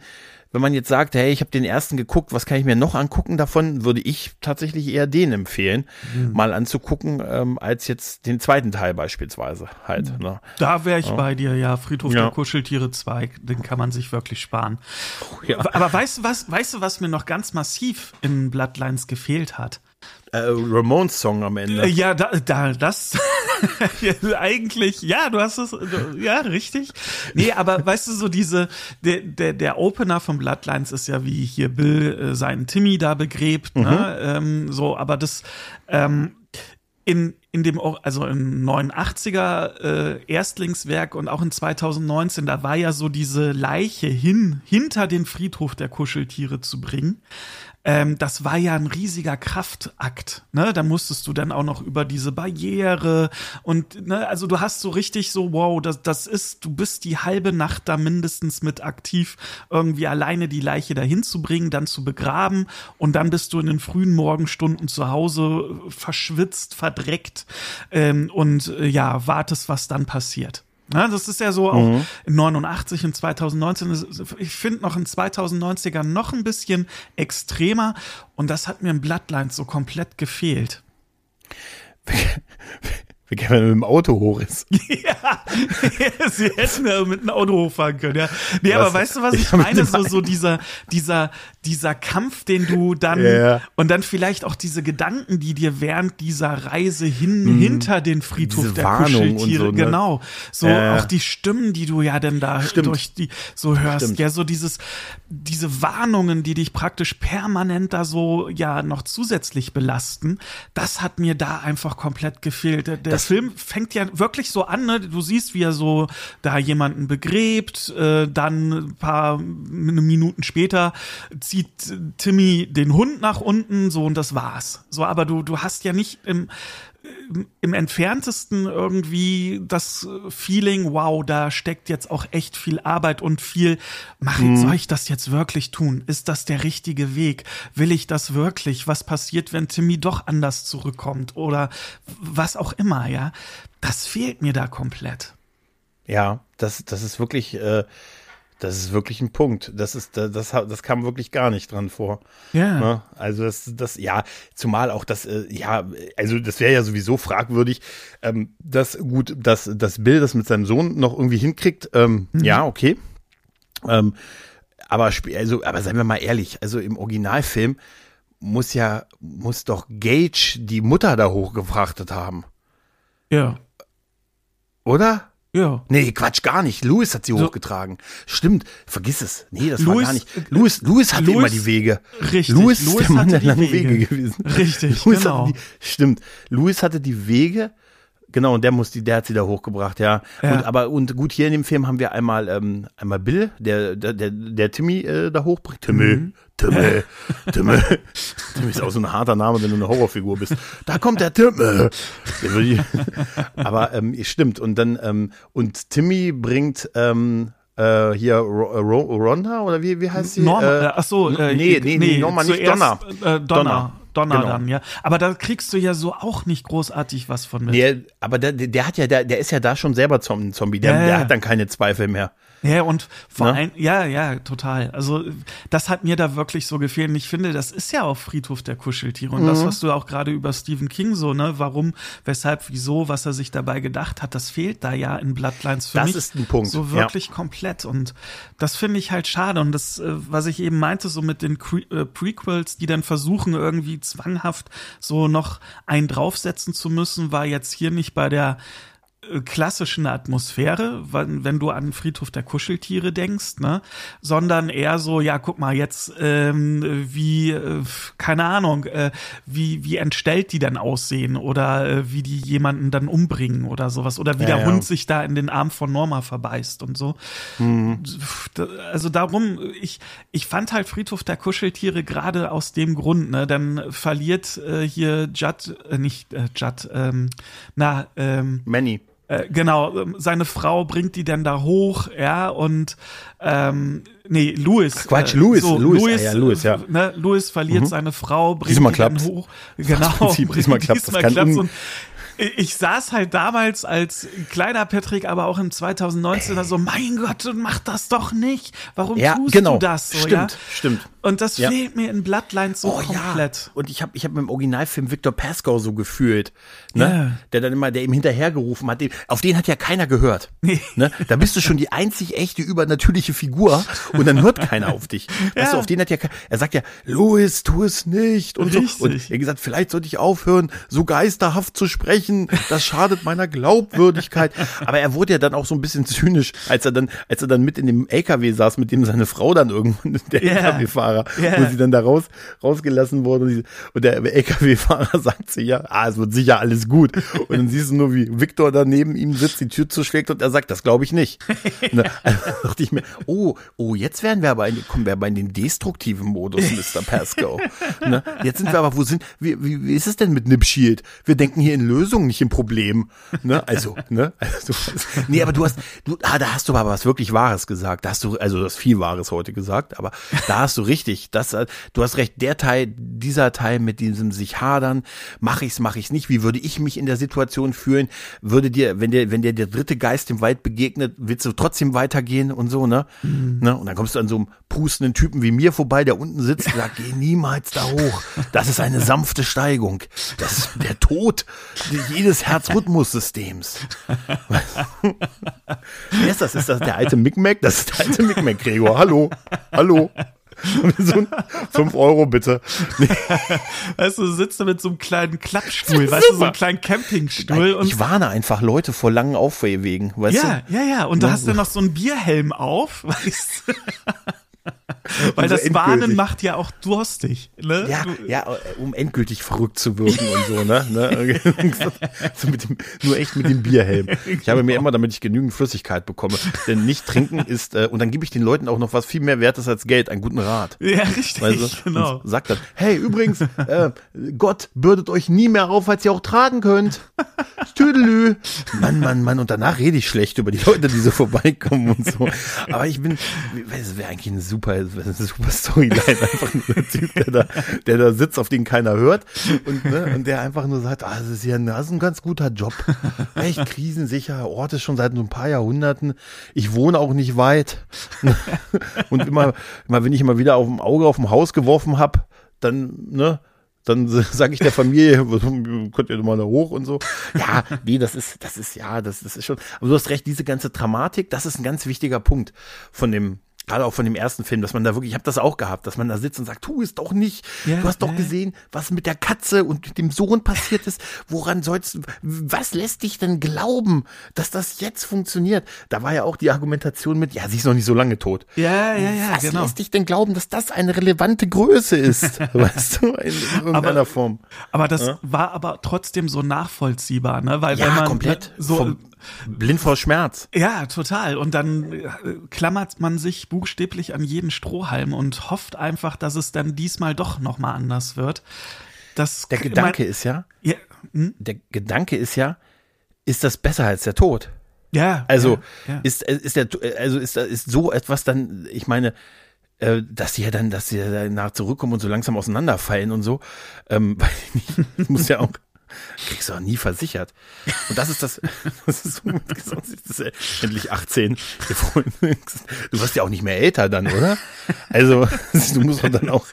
wenn man jetzt sagt, hey, ich habe den ersten geguckt, was kann ich mir noch angucken davon, würde ich tatsächlich eher den empfehlen, mal anzugucken, ähm, als jetzt den zweiten Teil beispielsweise halt. Ne? Da wäre ich bei dir, ja. Friedhof Ja. der Kuscheltiere 2, den kann man sich wirklich sparen. ja. Aber weißt du was, weißt du, was mir noch ganz massiv in Bloodlines gefehlt hat? Äh, Ramones Song am Ende. Äh, Ja, da, da das eigentlich, ja, du hast es, ja, richtig. Nee, aber weißt du, so diese, der, der, der Opener von Bloodlines ist ja wie hier Bill äh, seinen Timmy da begräbt, ne? Ähm, so, aber das, ähm, in, in dem, also im 89er äh, Erstlingswerk und auch in 2019, da war ja so diese Leiche hin, hinter den Friedhof der Kuscheltiere zu bringen. Ähm, das war ja ein riesiger Kraftakt, ne? Da musstest du dann auch noch über diese Barriere und, ne, also du hast so richtig so, wow, das, das ist, du bist die halbe Nacht da mindestens mit aktiv, irgendwie alleine die Leiche dahin zu bringen, dann zu begraben und dann bist du in den frühen Morgenstunden zu Hause äh, verschwitzt, verdreckt ähm, und äh, ja, wartest, was dann passiert. Ja, das ist ja so auch in 89 und 2019. Das ist- Ich finde noch in 2090er noch ein bisschen extremer und das hat mir in Bloodlines so komplett gefehlt. Wie wenn er mit dem Auto hoch ist. ja, sie hätten ja mit einem Auto hochfahren können, ja. Nee, Was? aber weißt du, was ich mit meine? So, so dieser, dieser, dieser Kampf, den du dann, Ja. und dann vielleicht auch diese Gedanken, die dir während dieser Reise hin, hinter den Friedhof. Diese der Warnung Kuscheltiere, so, ne? genau. So ja. auch die Stimmen, die du ja dann da Stimmt. durch die, so hörst, Stimmt. ja, so dieses, diese Warnungen, die dich praktisch permanent da so, ja, noch zusätzlich belasten, das hat mir da einfach komplett gefehlt. Der, der Film fängt ja wirklich so an, ne? Du siehst, wie er so da jemanden begräbt, äh, dann ein paar Minuten später zieht Timmy den Hund nach unten, so und das war's. So, aber du, du hast ja nicht im, im entferntesten irgendwie das Feeling, wow, da steckt jetzt auch echt viel Arbeit und viel, mach ich, soll ich das jetzt wirklich tun? Ist das der richtige Weg? Will ich das wirklich? Was passiert, wenn Timmy doch anders zurückkommt? Oder was auch immer, ja? Das fehlt mir da komplett. Ja, das, das ist wirklich, äh, das ist wirklich ein Punkt. Das ist, das, das, das kam wirklich gar nicht dran vor. Ja. Ne? Also das, das, ja, zumal auch das, äh, ja, also das wäre ja sowieso fragwürdig, ähm, dass gut, dass das Bill das mit seinem Sohn noch irgendwie hinkriegt. Ähm, Ja, okay. Ähm, aber also, aber seien wir mal ehrlich, also im Originalfilm muss ja, muss doch Gage die Mutter da hochgefrachtet haben, Ja. oder? Ja. Nee, Quatsch, gar nicht. Louis hat sie So. hochgetragen. Stimmt, vergiss es. Nee, das war Louis- gar nicht. Louis, Louis hatte Louis- immer die Wege. Richtig, Louis ist der Mann der die langen Wege. Wege. gewesen. Richtig, Louis genau. die, stimmt. Louis hatte die Wege. Genau, und der muss die, der hat sie da hochgebracht, ja. Ja. Und aber und gut, hier in dem Film haben wir einmal ähm, einmal Bill, der der der, der Timmy äh, da hochbringt. Timmy, Mhm. Timmy, Timmy. Timmy ist auch so ein harter Name, wenn du eine Horrorfigur bist. Da kommt der die- aber ähm, stimmt und dann ähm, und Timmy bringt ähm, äh, hier Ro Ro Ronda oder wie wie heißt sie? Norma, äh, äh, ach so, äh, nee, nee, nee, Norma nicht Donna. Äh, Donner. Donner. Donner Genau. dann, ja. Aber da kriegst du ja so auch nicht großartig was von mit. Nee, aber der, der der hat ja, der, der ist ja da schon selber Zom- Zombie. Der, Ja, ja. der hat dann keine Zweifel mehr. Ja, und vor Ne? allem, ja, ja, total. Also, das hat mir da wirklich so gefehlt. Und ich finde, das ist ja auch Friedhof der Kuscheltiere. Und Mhm. das, was du auch gerade über Stephen King so, ne, warum, weshalb, wieso, was er sich dabei gedacht hat, das fehlt da ja in Bloodlines für Das mich. ist ein Punkt, So ja. wirklich komplett. Und das finde ich halt schade. Und das, äh, was ich eben meinte, so mit den Cre äh, Prequels, die dann versuchen, irgendwie zwanghaft so noch einen draufsetzen zu müssen, war jetzt hier nicht bei der klassischen Atmosphäre, wenn, wenn du an Friedhof der Kuscheltiere denkst, ne, sondern eher so, ja, guck mal, jetzt ähm, wie, äh, keine Ahnung, äh, wie wie entstellt die dann aussehen oder äh, wie die jemanden dann umbringen oder sowas oder wie Ja, der ja. Hund sich da in den Arm von Norma verbeißt und so. Da- Also darum, ich ich fand halt Friedhof der Kuscheltiere gerade aus dem Grund, ne, dann verliert äh, hier Judd, äh, nicht äh, Judd, ähm, na, ähm, Manny. Äh, genau, ähm, seine Frau bringt die dann da hoch, ja, und ähm, nee, Louis. Quatsch, Louis, Louis, ah ja, Louis, ja. äh, Ne, Louis verliert seine Frau, bringt Diesmal die dann klappt's. hoch. Genau, diesmal klappt's. Das kann klappt's. un- Und ich saß halt damals als kleiner Patrick, aber auch im 2019 da so, mein Gott, mach das doch nicht. Warum Ja, tust genau. du das so? Stimmt, ja? stimmt. Und das Ja. fehlt mir in Bloodlines so komplett. Oh Und ich habe ich hab mit dem Originalfilm Victor Pascoe so gefühlt, ne? Der dann immer, der ihm hinterhergerufen hat. Den- Auf den hat ja keiner gehört. Ne? Da bist du schon die einzig echte übernatürliche Figur und dann hört keiner auf dich. Weißt du, auf den hat ja er sagt ja, Louis, tu es nicht und Richtig. so. Und er hat gesagt, vielleicht sollte ich aufhören, so geisterhaft zu sprechen. Das schadet meiner Glaubwürdigkeit. Aber er wurde ja dann auch so ein bisschen zynisch, als er dann, als er dann mit in dem LKW saß, mit dem seine Frau dann irgendwann, der Ja. LKW-Fahrer, Ja. wo sie dann da raus, rausgelassen wurde und, sie, und der LKW-Fahrer sagt sie ja, ah, es wird sicher alles gut. Und dann siehst du nur, wie Victor da neben ihm sitzt, die Tür zuschlägt und er sagt, das glaube ich nicht. ne? Also dachte ich mir, oh, oh, jetzt werden wir aber in, kommen wir aber in den destruktiven Modus, Mr. Pascoe. ne? Jetzt sind wir aber, wo sind, wie, wie, wie ist es denn mit Nip Shield? Wir denken hier in Lösungen, nicht in Problemen. Ne? Also, ne? Also, nee, aber du hast, du, ah, da hast du aber was wirklich Wahres gesagt. Da hast du, also du hast viel Wahres heute gesagt, aber da hast du richtig. Das, äh, du hast recht, der Teil, dieser Teil mit diesem sich hadern, mache ich's, mache ich's nicht. Wie würde ich mich in der Situation fühlen? Würde dir, wenn dir, wenn dir der dritte Geist im Wald begegnet, willst du trotzdem weitergehen und so, ne? ne? Und dann kommst du an so einem pustenden Typen wie mir vorbei, der unten sitzt und sagt, geh niemals da hoch. Das ist eine sanfte Steigung. Das ist der Tod. Jedes Herzrhythmussystems. Wer ist das? Ist das der alte Micmac? Das ist der alte Micmac, Gregor. Hallo. Hallo. so fünf Euro bitte. Weißt du, du sitzt da mit so einem kleinen Klappstuhl, weißt du, so einem kleinen Campingstuhl. ich warne einfach Leute vor langen Aufwegen, weißt ja, du? ja, ja. Und da hast du noch so einen Bierhelm auf, weißt du. Weil so das Warnen endgültig. macht ja auch durstig. Ne? Ja, Du- ja, um endgültig verrückt zu wirken und so, ne? ne? so mit dem, nur echt mit dem Bierhelm. Ich habe mir immer, damit ich genügend Flüssigkeit bekomme, denn nicht trinken ist, äh, und dann gebe ich den Leuten auch noch was viel mehr Wertes als Geld, einen guten Rat. ja, richtig, Weißt du? genau. Sagt dann, hey, übrigens, äh, Gott bürdet euch nie mehr auf, als ihr auch tragen könnt. Tüdelü. Mann, Mann, Mann. Und danach rede ich schlecht über die Leute, die so vorbeikommen und so. Aber ich bin, das wäre eigentlich eine super, eine super Storyline. Einfach nur der Typ, der da, der da sitzt, auf den keiner hört. Und, ne, und der einfach nur sagt, ah, das ist ja ein, das ist ein ganz guter Job. Echt krisensicher. Ort ist schon seit so ein paar Jahrhunderten. Ich wohne auch nicht weit. Und immer, immer wenn ich immer wieder auf dem Auge auf dem Haus geworfen hab, dann, ne, dann sage ich der Familie, könnt ihr mal da hoch und so. Ja, nee, das ist, das ist, ja, das, das ist schon. Aber du hast recht, diese ganze Dramatik, das ist ein ganz wichtiger Punkt von dem, gerade auch von dem ersten Film, dass man da wirklich, ich habe das auch gehabt, dass man da sitzt und sagt, tu es doch nicht. Ja, du hast doch ja. gesehen, was mit der Katze und dem Sohn passiert ist. Woran sollst du, was lässt dich denn glauben, dass das jetzt funktioniert? Da war ja auch die Argumentation mit, ja, sie ist noch nicht so lange tot. Ja, ja, ja, Was genau. lässt dich denn glauben, dass das eine relevante Größe ist? weißt du, in, in irgendeiner Aber- Form. Aber das war aber trotzdem so nachvollziehbar, ne? Weil wenn Ja, man komplett. so Vom, blind vor Schmerz. Ja, total. Und dann äh, klammert man sich buchstäblich an jeden Strohhalm und hofft einfach, dass es dann diesmal doch nochmal anders wird. Das Der Gedanke ist ja, Ja, hm? der Gedanke ist ja, ist das besser als der Tod? ja Also ja, ja. ist ist der also ist ist so etwas dann ich meine äh, dass die ja dann dass ja danach zurückkommen und so langsam auseinanderfallen und so ähm, weil ich nicht, das muss ja auch kriegst du auch nie versichert. Und das ist das, das ist so, ist das ja endlich 18 du wirst ja auch nicht mehr älter dann oder? Also du musst dann auch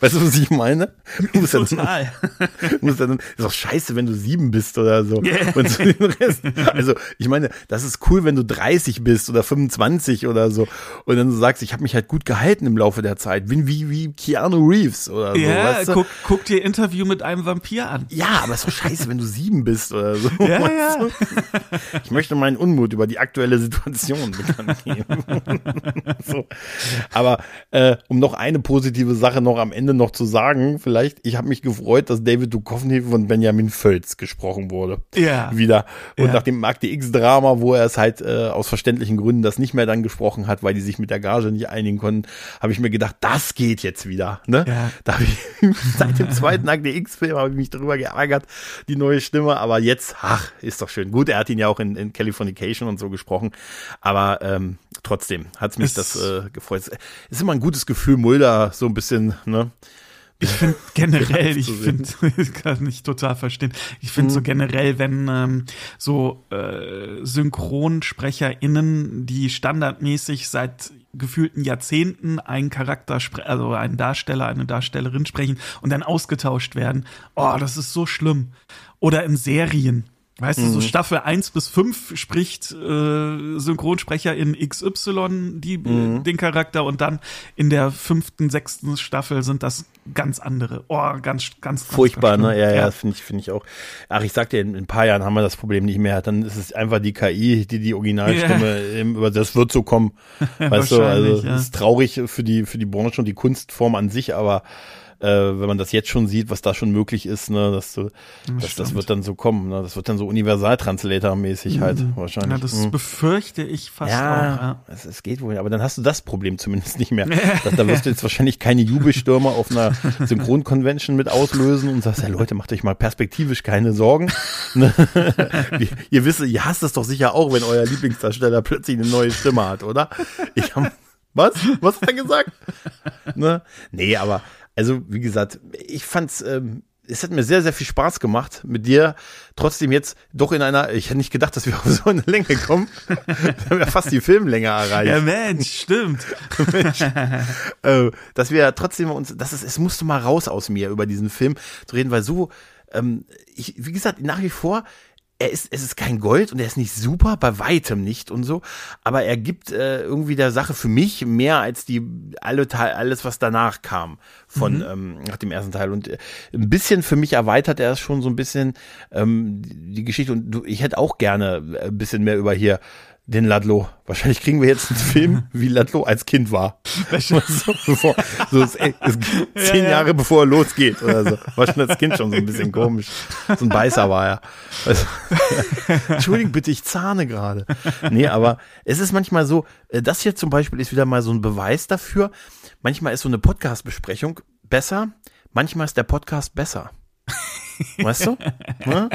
Weißt du, was ich meine? Du musst ja dann, Total. Du musst dann, ist doch scheiße, wenn du sieben bist oder so. Den Rest. Also, ich meine, das ist cool, wenn du 30 bist oder 25 oder so. Und dann sagst, ich habe mich halt gut gehalten im Laufe der Zeit. Bin wie, wie Keanu Reeves oder so. Ja, weißt du? guck, guck dir Interview mit einem Vampir an. Ja, aber es ist doch scheiße, wenn du sieben bist oder so. Ja, ja. du? Ich möchte meinen Unmut über die aktuelle Situation bekannt geben. so. Aber äh, um noch eine positive Sache noch am Ende noch zu sagen, vielleicht, ich habe mich gefreut, dass David Duchovny von Benjamin Völz gesprochen wurde. Ja. Wieder. Und Ja. nach dem Mark DX-Drama, wo er es halt äh, aus verständlichen Gründen das nicht mehr dann gesprochen hat, weil die sich mit der Gage nicht einigen konnten, habe ich mir gedacht, das geht jetzt wieder. Ne? Ja. Da habe ich seit dem zweiten Mark DX-Film habe ich mich darüber geärgert, die neue Stimme. Aber jetzt, ach, ist doch schön. Gut, er hat ihn ja auch in, in Californication und so gesprochen. Aber ähm, trotzdem hat's mich Es- das äh, gefreut. Es ist immer ein gutes Gefühl, Mulder so ein bisschen, ne? Ich finde generell, ich finde, kann ich total verstehen. Ich finde Mhm. so generell, wenn ähm, so äh, SynchronsprecherInnen, die standardmäßig seit gefühlten Jahrzehnten einen Charakter, also einen Darsteller, eine Darstellerin sprechen und dann ausgetauscht werden. Oh, das ist so schlimm. Oder in Serien. Weißt du, Mhm. so Staffel 1 bis 5 spricht äh, Synchronsprecher in XY die, Mhm. den Charakter und dann in der fünften, sechsten Staffel sind das ganz andere. Oh, ganz, ganz, ganz Furchtbar, ne? Ja, ja, ja. das finde ich, finde ich auch. Ach, ich sag dir, in, in ein paar Jahren haben wir das Problem nicht mehr. Dann ist es einfach die KI, die die Originalstimme, im- über das wird so kommen. weißt du, also Wahrscheinlich, ja. es ist traurig für die für die Branche und die Kunstform an sich, aber äh, wenn man das jetzt schon sieht, was da schon möglich ist, ne, dass du, das, das stimmt. wird dann so kommen, ne? Das wird dann so Universal-Translator-mäßig halt wahrscheinlich. Ja, das Mhm. befürchte ich fast auch. Ja, Ja. Es, es geht wohl, aber dann hast du das Problem zumindest nicht mehr. da, da wirst du jetzt wahrscheinlich keine Jubelstürme auf einer Synchronconvention mit auslösen und sagst, ja Leute, macht euch mal perspektivisch keine Sorgen. Ne? ihr, ihr wisst, ihr hasst es doch sicher auch, wenn euer Lieblingsdarsteller plötzlich eine neue Stimme hat, oder? Ich hab, was? Was hat er gesagt? Ne? Nee, aber, also, wie gesagt, ich fand's, ähm, es hat mir sehr, sehr viel Spaß gemacht mit dir. Trotzdem jetzt doch in einer, ich hätte nicht gedacht, dass wir auf so eine Länge kommen. wir haben ja fast die Filmlänge erreicht. ja, Mensch, stimmt. äh, dass wir trotzdem uns, das ist, es musste mal raus aus mir, über diesen Film zu reden, weil so ähm, ich, wie gesagt, nach wie vor, er ist, es ist kein Gold und er ist nicht super, bei weitem nicht und so, aber er gibt äh, irgendwie der Sache für mich mehr als die alle Teil, alles, was danach kam von mhm. ähm, nach dem ersten Teil und äh, ein bisschen für mich erweitert er es schon so ein bisschen ähm, die Geschichte und du, ich hätte auch gerne äh, ein bisschen mehr über hier den Ladlo. Wahrscheinlich kriegen wir jetzt einen Film, wie Ladlo als Kind war. so, bevor, so ist, ist zehn ja, ja. Jahre bevor er losgeht oder so. War schon als Kind schon so ein bisschen komisch. So ein Beißer war er. Also, Entschuldigung bitte, ich zahne gerade. Nee, aber es ist manchmal so, äh, das hier zum Beispiel ist wieder mal so ein Beweis dafür. Manchmal ist so eine Podcast-Besprechung besser, manchmal ist der Podcast besser. Weißt du? Ne?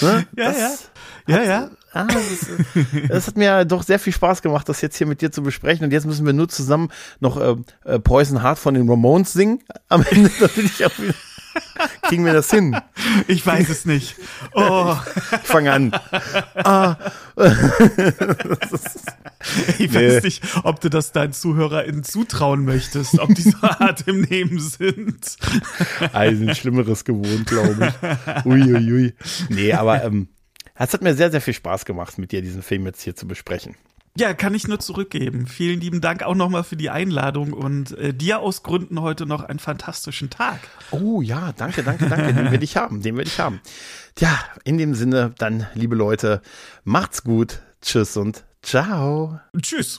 Ne? Ja, das ja. Ja, ja. Ah, das, das, hat mir doch sehr viel Spaß gemacht, das jetzt hier mit dir zu besprechen. Und jetzt müssen wir nur zusammen noch äh, äh, Poison Heart von den Ramones singen. Am Ende, damit ich auch wieder Kriegen wir das hin? Ich weiß es nicht. Oh. Ich fange an. Ah. ich weiß nee. nicht, ob du das deinen ZuhörerInnen zutrauen möchtest, ob die so hart im Nehmen sind. Also sind Schlimmeres gewohnt, glaube ich. Uiuiui. Ui, ui. Nee, aber ähm, es hat mir sehr, sehr viel Spaß gemacht, mit dir diesen Film jetzt hier zu besprechen. Ja, kann ich nur zurückgeben. Vielen lieben Dank auch nochmal für die Einladung und äh, dir aus Gründen heute noch einen fantastischen Tag. Oh ja, danke, danke, danke. Den werde ich haben, den werde ich haben. Tja, in dem Sinne, dann, liebe Leute, macht's gut. Tschüss und ciao. Tschüss.